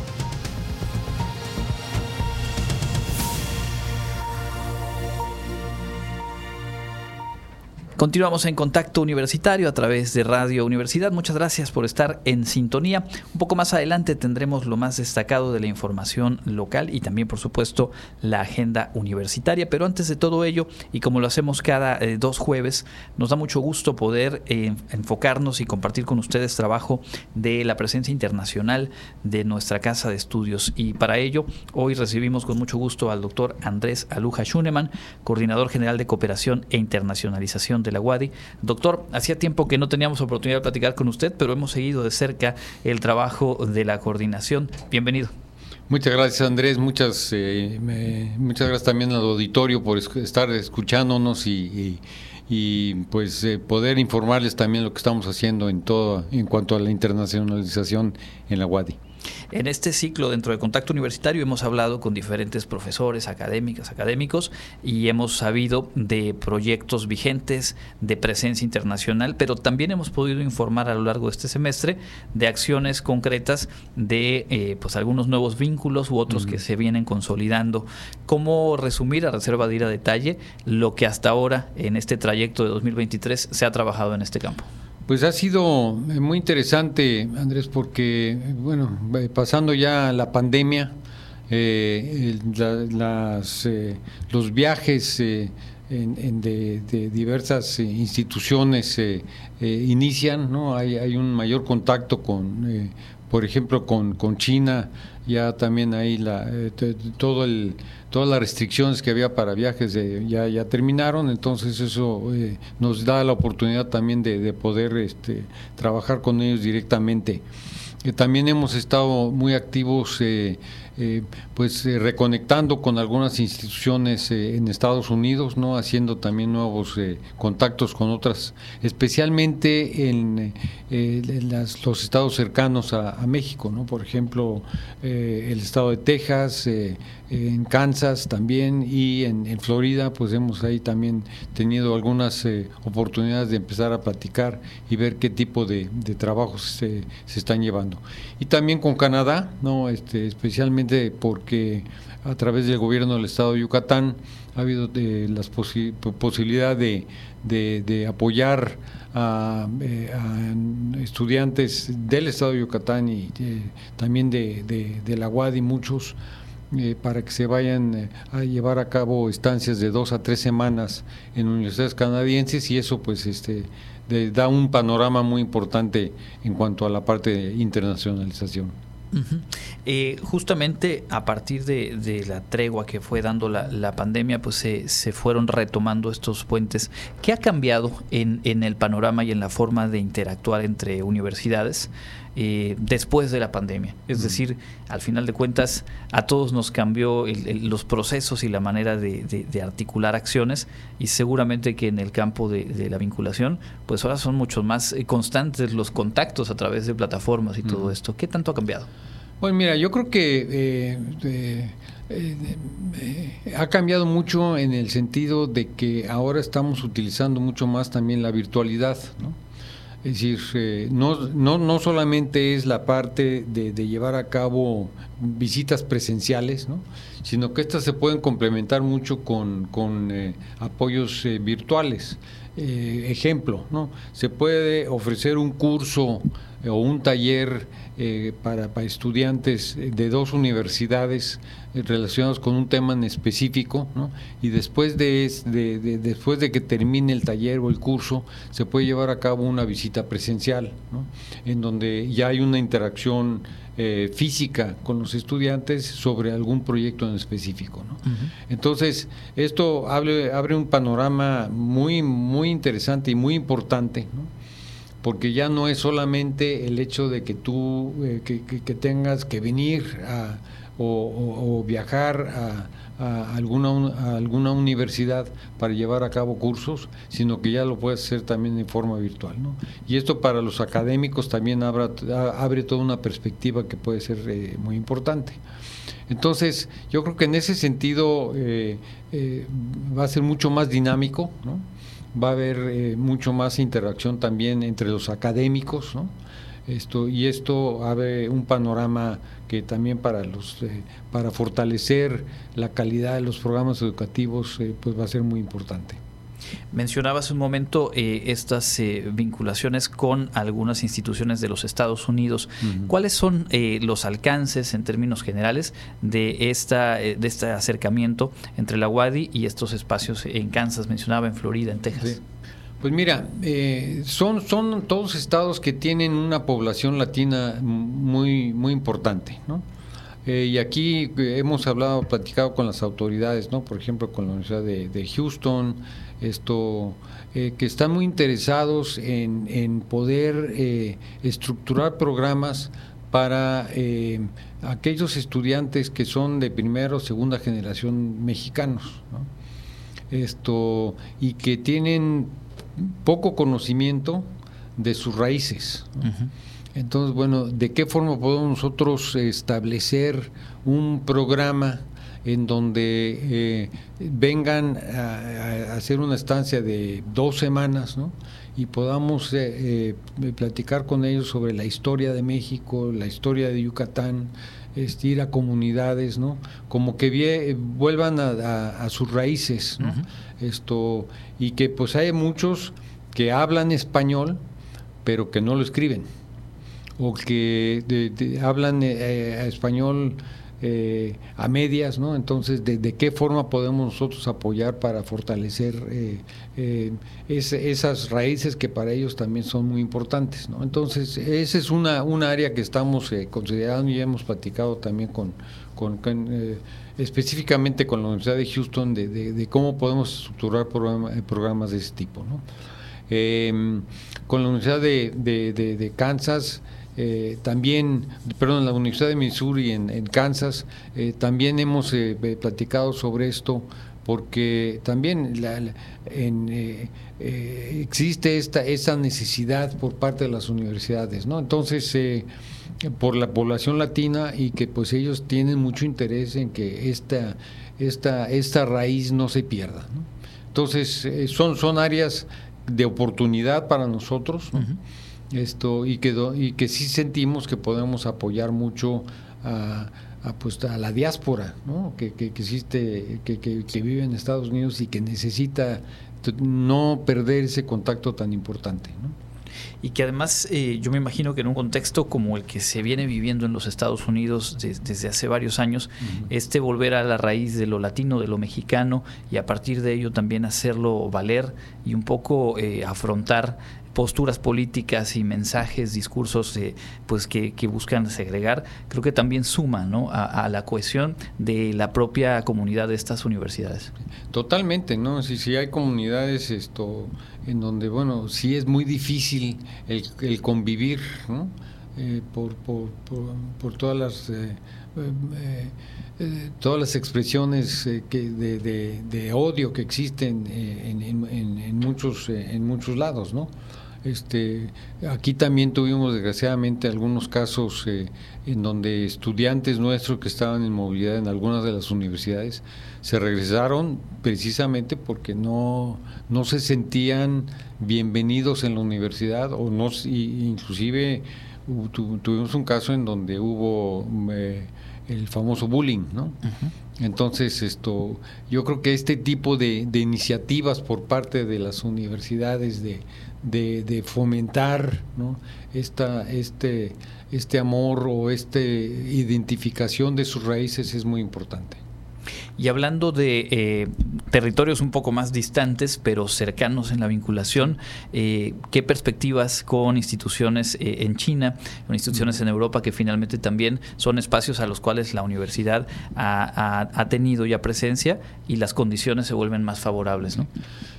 Continuamos en contacto universitario a través de Radio Universidad. Muchas gracias por estar en sintonía. Un poco más adelante tendremos lo más destacado de la información local y también, por supuesto, la agenda universitaria. Pero antes de todo ello, y como lo hacemos cada eh, dos jueves, nos da mucho gusto poder eh, enfocarnos y compartir con ustedes trabajo de la presencia internacional de nuestra casa de estudios. Y para ello, hoy recibimos con mucho gusto al doctor Andrés Aluja Schunemann, coordinador general de cooperación e internacionalización de la UADI. Doctor, hacía tiempo que no teníamos oportunidad de platicar con usted, pero hemos seguido de cerca el trabajo de la coordinación. Bienvenido. Muchas gracias Andrés, muchas, eh, muchas gracias también al auditorio por estar escuchándonos y, pues eh, poder informarles también lo que estamos haciendo en todo en cuanto a la internacionalización en la UADI. En este ciclo dentro de Contacto Universitario hemos hablado con diferentes profesores, académicas, académicos y hemos sabido de proyectos vigentes, de presencia internacional, pero también hemos podido informar a lo largo de este semestre de acciones concretas de eh, pues algunos nuevos vínculos u otros que se vienen consolidando. ¿Cómo resumir a reserva de ir a detalle lo que hasta ahora en este trayecto de 2023 se ha trabajado en este campo? Pues ha sido eh, muy interesante, Andrés, porque, bueno, eh, pasando ya la pandemia, eh, las, los viajes de, diversas instituciones inician, ¿no? Hay, hay, un mayor contacto con, por ejemplo, con China, ya también ahí la, todo el todas las restricciones que había para viajes ya, ya terminaron, entonces eso eh, nos da la oportunidad también de, poder este, trabajar con ellos directamente. Eh, también hemos estado muy activos eh, eh, pues eh, reconectando con algunas instituciones eh, en Estados Unidos, no haciendo también nuevos contactos con otras, especialmente en, los estados cercanos a, México, no, por ejemplo el estado de Texas, en Kansas también y en, Florida, pues hemos ahí también tenido algunas oportunidades de empezar a platicar y ver qué tipo de, trabajos se, se están llevando. Y también con Canadá, no, este, especialmente porque a través del gobierno del Estado de Yucatán ha habido de, las posibilidad de, de, apoyar a, eh, estudiantes del Estado de Yucatán y eh, también de, la UAD y muchos eh, para que se vayan a llevar a cabo estancias de dos a tres semanas en universidades canadienses y eso pues este da un panorama muy importante en cuanto a la parte de internacionalización. Eh, justamente a partir de, la tregua que fue dando la, pandemia, pues se, fueron retomando estos puentes. ¿Qué ha cambiado en, el panorama y en la forma de interactuar entre universidades eh, después de la pandemia? Es decir, al final de cuentas, a todos nos cambió los procesos y la manera de, articular acciones y seguramente que en el campo de, la vinculación, pues ahora son mucho más eh, constantes los contactos a través de plataformas y todo esto. ¿Qué tanto ha cambiado? Pues mira, yo creo que eh, eh, ha cambiado mucho en el sentido de que ahora estamos utilizando mucho más también la virtualidad, ¿no? Es decir, eh, no, no, no, solamente es la parte de, llevar a cabo visitas presenciales, ¿no? sino que estas se pueden complementar mucho con, con apoyos virtuales. ejemplo, ¿no? se puede ofrecer un curso o un taller eh, para, estudiantes de dos universidades eh, relacionados con un tema en específico, y después de, después de que termine el taller o el curso, se puede llevar a cabo una visita presencial, en donde ya hay una interacción eh, física con los estudiantes sobre algún proyecto en específico. Entonces, esto abre, abre un panorama muy, muy interesante y muy importante. ¿no? Porque ya no es solamente el hecho de que tú eh, que, tengas que venir o, viajar a, alguna, alguna universidad para llevar a cabo cursos, sino que ya lo puedes hacer también en forma virtual. Y esto para los académicos también abre, abre toda una perspectiva que puede ser eh, muy importante. Entonces, yo creo que en ese sentido eh, va a ser mucho más dinámico, ¿no? Va a haber eh, mucho más interacción también entre los académicos. Esto, y esto abre un panorama que también para los eh, para fortalecer la calidad de los programas educativos eh, pues va a ser muy importante. Mencionabas un momento eh, estas eh, vinculaciones con algunas instituciones de los Estados Unidos. ¿Cuáles son eh, los alcances en términos generales de, esta, de este acercamiento entre la UADI y estos espacios en Kansas, mencionaba en Florida, en Texas? Pues mira, son, son todos estados que tienen una población latina muy, muy importante, ¿no? y aquí hemos hablado, platicado con las autoridades, ¿no? Por ejemplo, con la Universidad de, de Houston, esto eh, que están muy interesados en, poder eh, estructurar programas para eh, aquellos estudiantes que son de primera o segunda generación mexicanos esto y que tienen poco conocimiento de sus raíces entonces bueno de qué forma podemos nosotros establecer un programa en donde eh, vengan a, hacer una estancia de dos semanas, ¿no? y podamos eh, eh, platicar con ellos sobre la historia de México, la historia de Yucatán, este, ir a comunidades, ¿no? Como que vuelvan a, sus raíces, ¿no? Esto y que pues hay muchos que hablan español, pero que no lo escriben o que hablan español eh, a medias, ¿no? Entonces, de, qué forma podemos nosotros apoyar para fortalecer eh, eh, esas raíces que para ellos también son muy importantes, ¿no? Entonces, esa es una, una área que estamos considerando y hemos platicado también con, con, específicamente con la Universidad de Houston de, cómo podemos estructurar programas de ese tipo, ¿no? con la Universidad de Kansas, eh, también, perdón, en la Universidad de Missouri en, Kansas, eh, también hemos eh, platicado sobre esto porque también existe esta esa necesidad por parte de las universidades, ¿no? Entonces, por la población latina y que pues ellos tienen mucho interés en que esta esta esta raíz no se pierda, Entonces, son son áreas de oportunidad para nosotros, esto y que y que sí sentimos que podemos apoyar mucho a, pues, a la diáspora ¿no? que, que, existe que, que, vive en Estados Unidos y que necesita no perder ese contacto tan importante ¿no? y que además eh, yo me imagino que en un contexto como el que se viene viviendo en los Estados Unidos desde hace varios años, este volver a la raíz de lo latino, de lo mexicano y a partir de ello también hacerlo valer y un poco eh, afrontar posturas políticas y mensajes, discursos eh, pues que, buscan segregar, creo que también suma ¿no? a, la cohesión de la propia comunidad de estas universidades. Totalmente, ¿no? Si, si hay comunidades esto en donde, bueno, sí es muy difícil el, convivir, ¿no? Eh, por, por, por, todas las... Eh, todas las expresiones que de, odio que existen en, en, muchos en muchos lados, ¿no? Este, aquí también tuvimos desgraciadamente algunos casos eh, en donde estudiantes nuestros que estaban en movilidad en algunas de las universidades se regresaron precisamente porque no, no se sentían bienvenidos en la universidad o no inclusive tuvimos un caso en donde hubo eh, el famoso bullying, ¿no? Entonces, esto, yo creo que este tipo de, de, iniciativas por parte de las universidades de, de, fomentar ¿no? Esta, este, este amor o esta identificación de sus raíces es muy importante. Y hablando de eh, territorios un poco más distantes, pero cercanos en la vinculación, eh, ¿qué perspectivas con instituciones eh, en China, con instituciones en Europa que finalmente también son espacios a los cuales la universidad ha, tenido ya presencia y las condiciones se vuelven más favorables? ¿no?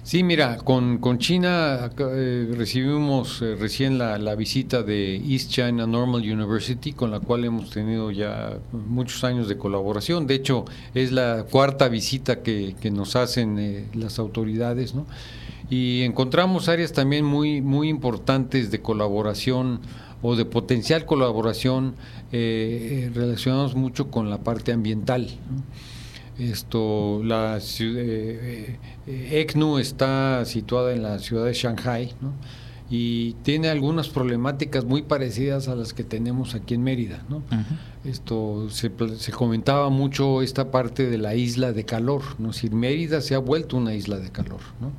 Sí, mira, con, con China recibimos recién la, la visita de East China Normal University, con la cual hemos tenido ya muchos años de colaboración. De hecho, es la cuarta visita que, nos hacen eh, las autoridades, ¿no? Y encontramos áreas también muy, muy importantes de colaboración o de potencial colaboración eh, eh, relacionados mucho con la parte ambiental. Esto, la ECNU está situada en la ciudad de Shanghai, ¿no? y tiene algunas problemáticas muy parecidas a las que tenemos aquí en Mérida. ¿no? Esto se, comentaba mucho esta parte de la isla de calor, ¿no? Si Mérida se ha vuelto una isla de calor, ¿no?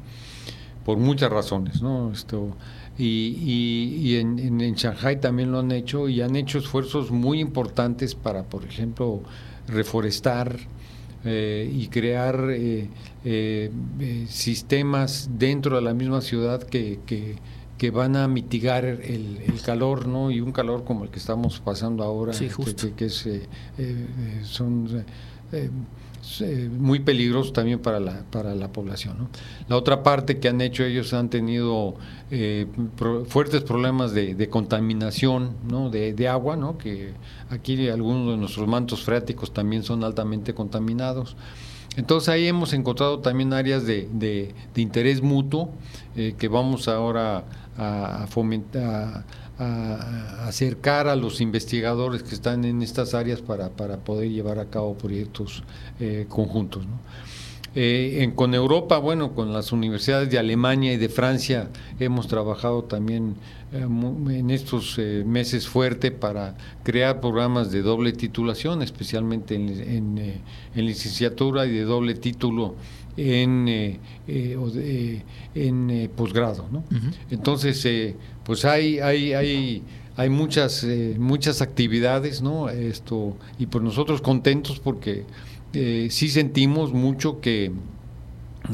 por muchas razones, ¿no? Esto, y, y, en, en, Shanghai también lo han hecho y han hecho esfuerzos muy importantes para, por ejemplo, reforestar eh, y crear eh, eh, sistemas dentro de la misma ciudad que, que, van a mitigar el, calor, ¿no? Y un calor como el que estamos pasando ahora, sí, que, que, es, son muy peligroso también para la, para la población. La otra parte que han hecho ellos han tenido eh, fuertes problemas de, contaminación ¿no? de, agua, ¿no? que aquí algunos de nuestros mantos freáticos también son altamente contaminados. Entonces ahí hemos encontrado también áreas de, de, interés mutuo eh, que vamos ahora a, fomentar a, acercar a los investigadores que están en estas áreas para, para poder llevar a cabo proyectos eh, conjuntos. Eh, en, con Europa, bueno, con las universidades de Alemania y de Francia hemos trabajado también eh, en estos meses fuerte para crear programas de doble titulación, especialmente en, en, licenciatura y de doble título en, en posgrado. ¿no? Entonces, pues hay, hay, hay, hay muchas, eh, muchas actividades, ¿no? Esto, y pues nosotros contentos porque eh, sí sentimos mucho que,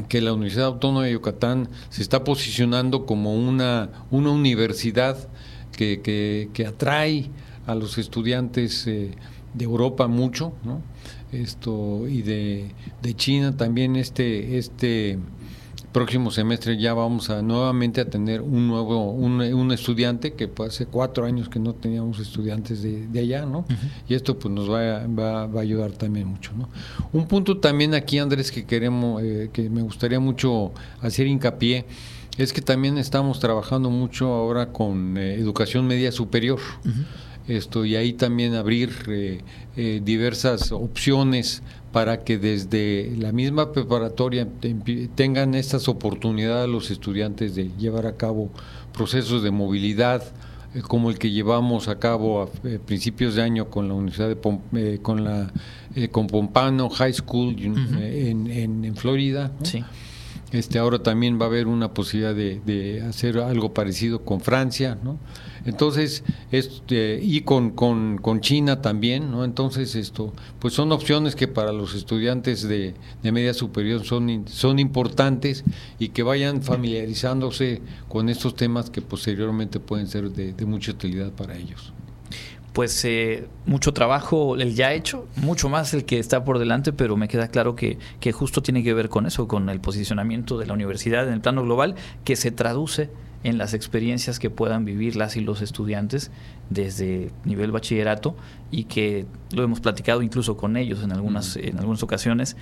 que la Universidad Autónoma de Yucatán se está posicionando como una, una universidad que, que, atrae a los estudiantes eh, de Europa mucho, ¿no? Esto, y de, de China también este, este próximo semestre ya vamos a nuevamente a tener un nuevo un, estudiante que hace cuatro años que no teníamos estudiantes de, allá no y esto pues nos va, va, a ayudar también mucho no un punto también aquí Andrés que queremos eh, que me gustaría mucho hacer hincapié es que también estamos trabajando mucho ahora con eh, educación media superior. Esto y ahí también abrir eh, diversas opciones para que desde la misma preparatoria tengan estas oportunidades los estudiantes de llevar a cabo procesos de movilidad eh, como el que llevamos a cabo a, eh, principios de año con la Universidad de eh, con la con Pompano High School en, en, Florida. Este ahora también va a haber una posibilidad de, de hacer algo parecido con Francia, ¿no? Entonces, este, y con, con, con, China también, ¿no? Entonces, esto, pues son opciones que para los estudiantes de, de media superior son, son importantes y que vayan familiarizándose con estos temas que posteriormente pueden ser de, mucha utilidad para ellos pues eh, mucho trabajo el ya hecho, mucho más el que está por delante, pero me queda claro que, que, justo tiene que ver con eso, con el posicionamiento de la universidad en el plano global, que se traduce en las experiencias que puedan vivir las y los estudiantes desde nivel bachillerato y que lo hemos platicado incluso con ellos en algunas, en algunas ocasiones,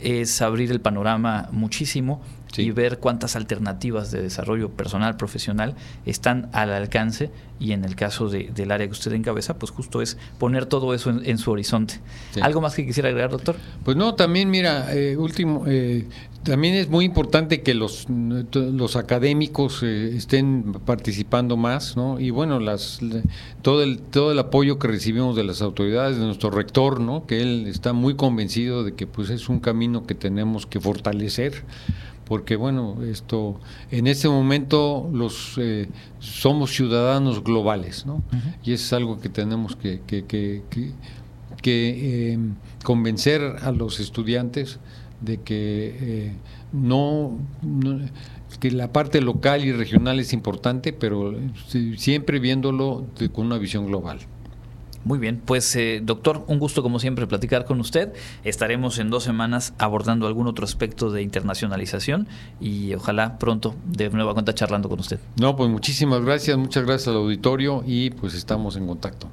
es abrir el panorama muchísimo y ver cuántas alternativas de desarrollo personal, profesional están al alcance y en el caso del área que usted encabeza, pues justo es poner todo eso en, su horizonte. ¿Algo más que quisiera agregar, doctor? Pues no, también mira, eh, último, eh, también es muy importante que los, los académicos eh, estén participando más, ¿no? Y bueno, las, todo, el, todo el apoyo que recibimos de las autoridades, de nuestro rector, ¿no? Que él está muy convencido de que pues es un camino que tenemos que fortalecer porque bueno, esto en este momento los eh, somos ciudadanos globales, ¿no? Y eso es algo que tenemos que, que, que, que em, convencer a los estudiantes de que eh, no, que la parte local y regional es importante, pero siempre viéndolo con una visión global. Muy bien, pues eh, doctor, un gusto como siempre platicar con usted. Estaremos en dos semanas abordando algún otro aspecto de internacionalización y ojalá pronto de nueva cuenta charlando con usted. No, pues muchísimas gracias, muchas gracias al auditorio y pues estamos en contacto.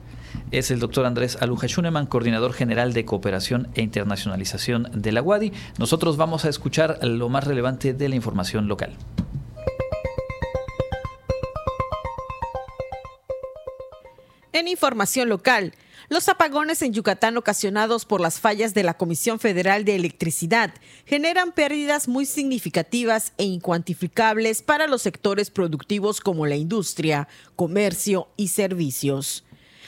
Es el doctor Andrés Aluja Schunemann, coordinador general de cooperación e internacionalización de la UADI. Nosotros vamos a escuchar lo más relevante de la información local. En información local, los apagones en Yucatán ocasionados por las fallas de la Comisión Federal de Electricidad generan pérdidas muy significativas e incuantificables para los sectores productivos como la industria, comercio y servicios.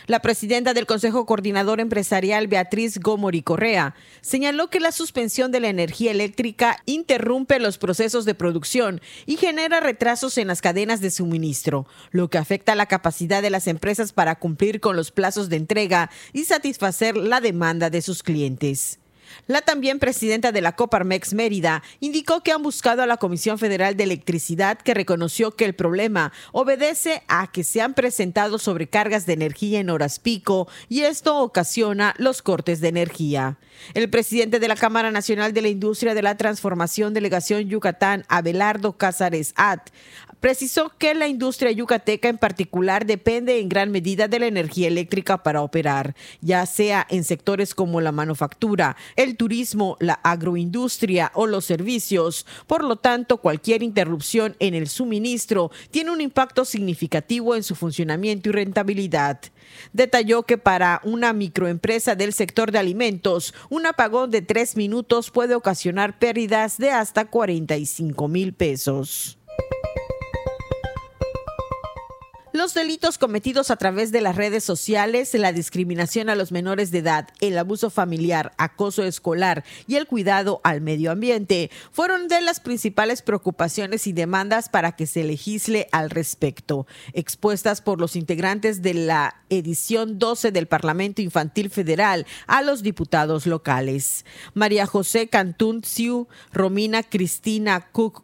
La presidenta del Consejo Coordinador Empresarial, Beatriz Gómori Correa, señaló que la suspensión de la energía eléctrica interrumpe los procesos de producción y genera retrasos en las cadenas de suministro, lo que afecta la capacidad de las empresas para cumplir con los plazos de entrega y satisfacer la demanda de sus clientes. La también presidenta de la Coparmex Mérida indicó que han buscado a la Comisión Federal de Electricidad que reconoció que el problema obedece a que se han presentado sobrecargas de energía en horas pico y esto ocasiona los cortes de energía. El presidente de la Cámara Nacional de la Industria de la Transformación Delegación Yucatán, Abelardo Cázares At, precisó que la industria yucateca en particular depende en gran medida de la energía eléctrica para operar, ya sea en sectores como la manufactura, el turismo, la agroindustria o los servicios. Por lo tanto, cualquier interrupción en el suministro tiene un impacto significativo en su funcionamiento y rentabilidad. Detalló que para una microempresa del sector de alimentos, un apagón de tres minutos puede ocasionar pérdidas de hasta 45 mil pesos. Los delitos cometidos a través de las redes sociales, la discriminación a los menores de edad, el abuso familiar, acoso escolar y el cuidado al medio ambiente fueron de las principales preocupaciones y demandas para que se legisle al respecto, expuestas por los integrantes de la edición 12 del Parlamento Infantil Federal a los diputados locales. María José Cantún Romina Cristina Cook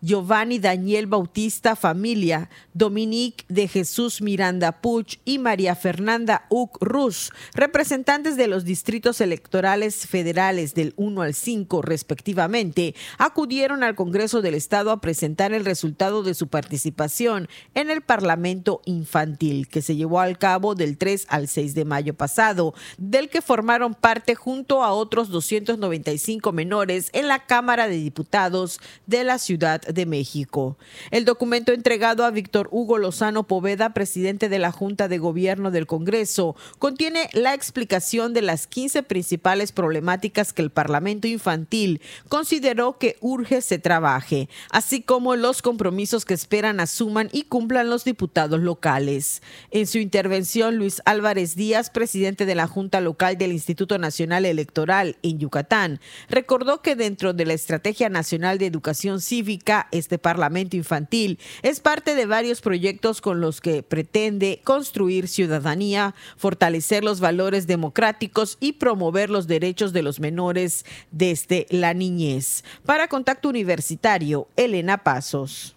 Giovanni Daniel Bautista Familia, Dominique de Jesús Miranda Puch y María Fernanda Uc Rus, representantes de los distritos electorales federales del 1 al 5 respectivamente, acudieron al Congreso del Estado a presentar el resultado de su participación en el Parlamento Infantil, que se llevó al cabo del 3 al 6 de mayo pasado, del que formaron parte junto a otros 295 menores en la Cámara de Diputados de la Ciudad de México. El documento entregado a Víctor Hugo Lozano Poveda, presidente de la Junta de Gobierno del Congreso, contiene la explicación de las 15 principales problemáticas que el Parlamento Infantil consideró que urge se trabaje, así como los compromisos que esperan asuman y cumplan los diputados locales. En su intervención, Luis Álvarez Díaz, presidente de la Junta Local del Instituto Nacional Electoral en Yucatán, recordó que dentro de la Estrategia Nacional de Educación cívica, este Parlamento infantil es parte de varios proyectos con los que pretende construir ciudadanía, fortalecer los valores democráticos y promover los derechos de los menores desde la niñez. Para Contacto Universitario, Elena Pasos.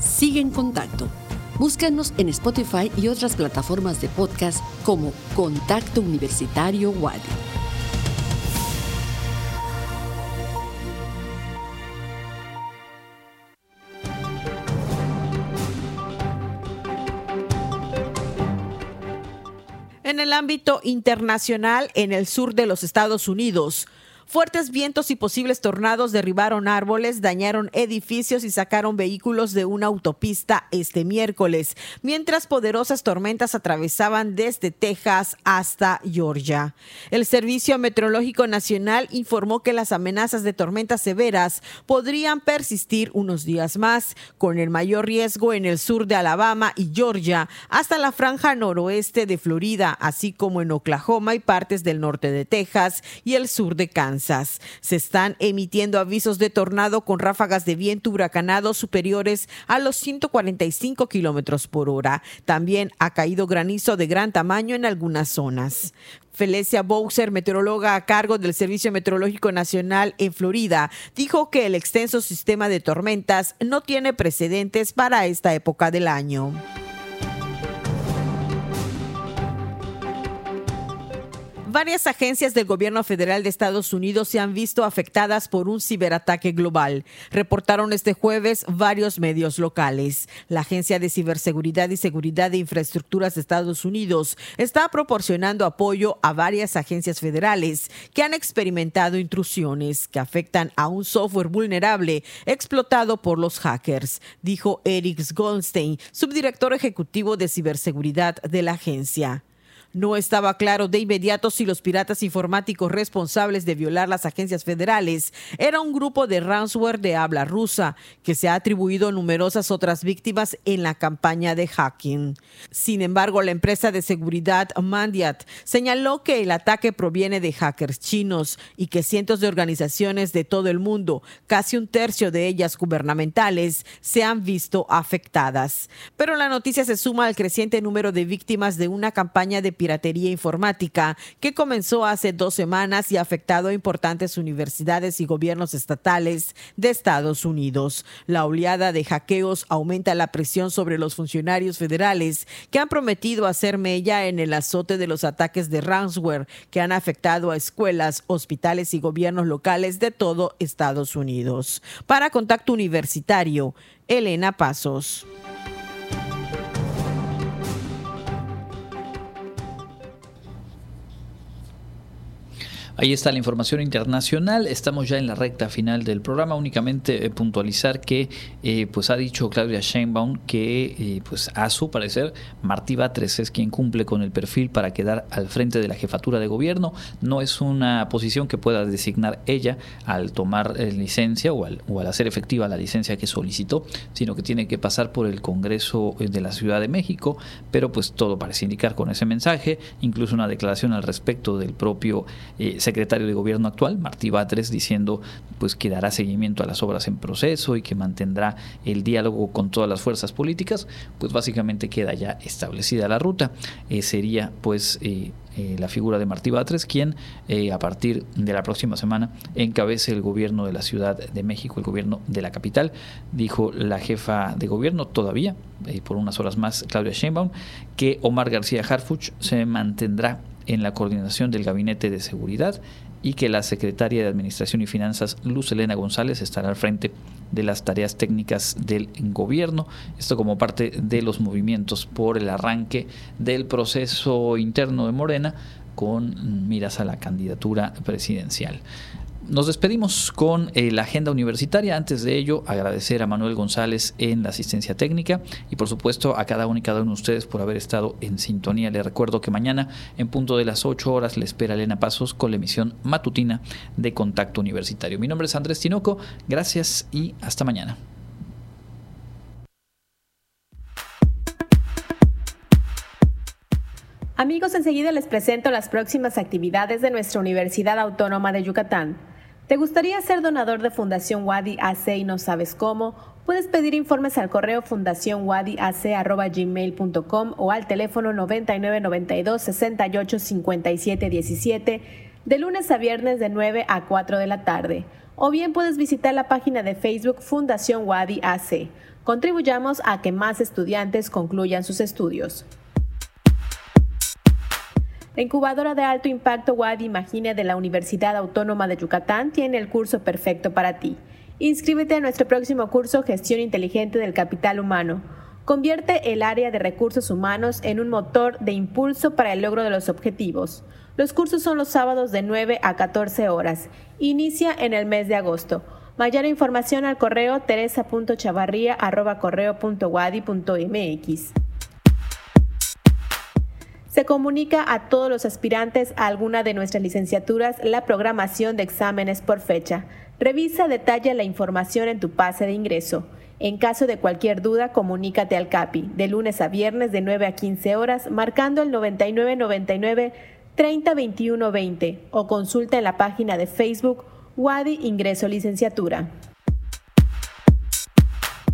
Sigue en contacto. Búscanos en Spotify y otras plataformas de podcast como Contacto Universitario Wadi. Ámbito internacional, en el sur de los Estados Unidos, Fuertes vientos y posibles tornados derribaron árboles, dañaron edificios y sacaron vehículos de una autopista este miércoles, mientras poderosas tormentas atravesaban desde Texas hasta Georgia. El Servicio Meteorológico Nacional informó que las amenazas de tormentas severas podrían persistir unos días más, con el mayor riesgo en el sur de Alabama y Georgia, hasta la franja noroeste de Florida, así como en Oklahoma y partes del norte de Texas y el sur de Kansas. Se están emitiendo avisos de tornado con ráfagas de viento huracanado superiores a los 145 kilómetros por hora. También ha caído granizo de gran tamaño en algunas zonas. Felicia Bowser, meteoróloga a cargo del Servicio Meteorológico Nacional en Florida, dijo que el extenso sistema de tormentas no tiene precedentes para esta época del año. Varias agencias del gobierno federal de Estados Unidos se han visto afectadas por un ciberataque global, reportaron este jueves varios medios locales. La Agencia de Ciberseguridad y Seguridad de Infraestructuras de Estados Unidos está proporcionando apoyo a varias agencias federales que han experimentado intrusiones que afectan a un software vulnerable explotado por los hackers, dijo Eric Goldstein, subdirector ejecutivo de ciberseguridad de la agencia. No estaba claro de inmediato si los piratas informáticos responsables de violar las agencias federales era un grupo de ransomware de habla rusa que se ha atribuido numerosas otras víctimas en la campaña de hacking. Sin embargo, la empresa de seguridad Mandiat señaló que el ataque proviene de hackers chinos y que cientos de organizaciones de todo el mundo, casi un tercio de ellas gubernamentales, se han visto afectadas. Pero la noticia se suma al creciente número de víctimas de una campaña de piratería informática que comenzó hace dos semanas y ha afectado a importantes universidades y gobiernos estatales de Estados Unidos. La oleada de hackeos aumenta la presión sobre los funcionarios federales que han prometido hacer mella en el azote de los ataques de ransomware que han afectado a escuelas, hospitales y gobiernos locales de todo Estados Unidos. Para Contacto Universitario, Elena Pasos. Ahí está la información internacional. Estamos ya en la recta final del programa. Únicamente eh, puntualizar que eh, pues ha dicho Claudia Sheinbaum que eh, pues a su parecer Martí Batres es quien cumple con el perfil para quedar al frente de la jefatura de gobierno. No es una posición que pueda designar ella al tomar licencia o al, o al hacer efectiva la licencia que solicitó, sino que tiene que pasar por el Congreso de la Ciudad de México. Pero pues todo parece indicar con ese mensaje, incluso una declaración al respecto del propio secretario de gobierno actual, Martí Batres, diciendo pues que dará seguimiento a las obras en proceso y que mantendrá el diálogo con todas las fuerzas políticas, pues básicamente queda ya establecida la ruta. Eh, sería pues eh, eh, la figura de Martí Batres, quien a partir de la próxima semana encabece el gobierno de la Ciudad de México, el gobierno de la capital, dijo la jefa de gobierno todavía, por unas horas más, Claudia Sheinbaum, que Omar García Harfuch se mantendrá en la coordinación del Gabinete de Seguridad y que la secretaria de Administración y Finanzas, Luz Elena González, estará al frente de las tareas técnicas del gobierno. Esto como parte de los movimientos por el arranque del proceso interno de Morena con miras a la candidatura presidencial. Nos despedimos con eh, la agenda universitaria. Antes de ello, agradecer a Manuel González en la asistencia técnica y por supuesto a cada uno y cada uno de ustedes por haber estado en sintonía. Les recuerdo que mañana en punto de las 8 horas le espera Elena Pasos con la emisión matutina de Contacto Universitario. Mi nombre es Andrés Tinoco. Gracias y hasta mañana. Amigos, enseguida les presento las próximas actividades de nuestra Universidad Autónoma de Yucatán. ¿Te gustaría ser donador de Fundación Wadi AC y no sabes cómo? Puedes pedir informes al correo fundacionwadiac.gmail.com o al teléfono 9992 68 57 17 de lunes a viernes de 9 a 4 de la tarde. O bien puedes visitar la página de Facebook Fundación Wadi AC. Contribuyamos a que más estudiantes concluyan sus estudios. La incubadora de alto impacto WAD Imagine de la Universidad Autónoma de Yucatán tiene el curso perfecto para ti. Inscríbete a nuestro próximo curso Gestión Inteligente del Capital Humano. Convierte el área de recursos humanos en un motor de impulso para el logro de los objetivos. Los cursos son los sábados de 9 a 14 horas. Inicia en el mes de agosto. Mayor información al correo teresa.chavarría.correo.wadi.mx. Comunica a todos los aspirantes a alguna de nuestras licenciaturas la programación de exámenes por fecha. Revisa detalle la información en tu pase de ingreso. En caso de cualquier duda, comunícate al CAPI de lunes a viernes de 9 a 15 horas marcando el 9999 302120 o consulta en la página de Facebook Wadi Ingreso Licenciatura.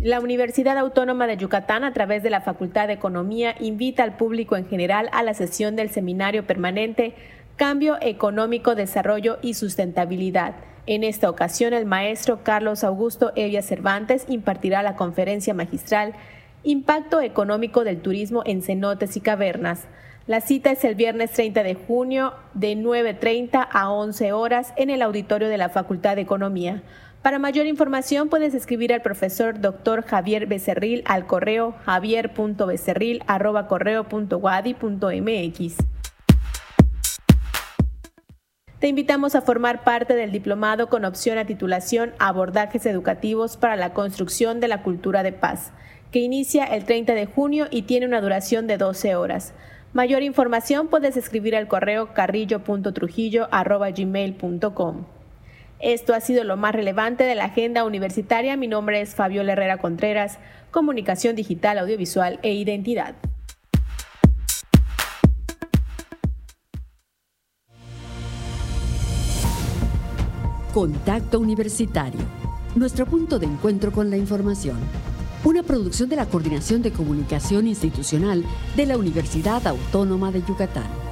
La Universidad Autónoma de Yucatán, a través de la Facultad de Economía, invita al público en general a la sesión del seminario permanente Cambio Económico, Desarrollo y Sustentabilidad. En esta ocasión, el maestro Carlos Augusto Evia Cervantes impartirá la conferencia magistral Impacto Económico del Turismo en Cenotes y Cavernas. La cita es el viernes 30 de junio de 9.30 a 11 horas en el auditorio de la Facultad de Economía. Para mayor información puedes escribir al profesor Dr. Javier Becerril al correo javier.becerril@correo.wadi.mx. Te invitamos a formar parte del diplomado con opción a titulación Abordajes educativos para la construcción de la cultura de paz, que inicia el 30 de junio y tiene una duración de 12 horas. Mayor información puedes escribir al correo carrillo.trujillo.gmail.com. Esto ha sido lo más relevante de la agenda universitaria. Mi nombre es Fabiola Herrera Contreras, Comunicación Digital, Audiovisual e Identidad. Contacto Universitario, nuestro punto de encuentro con la información. Una producción de la Coordinación de Comunicación Institucional de la Universidad Autónoma de Yucatán.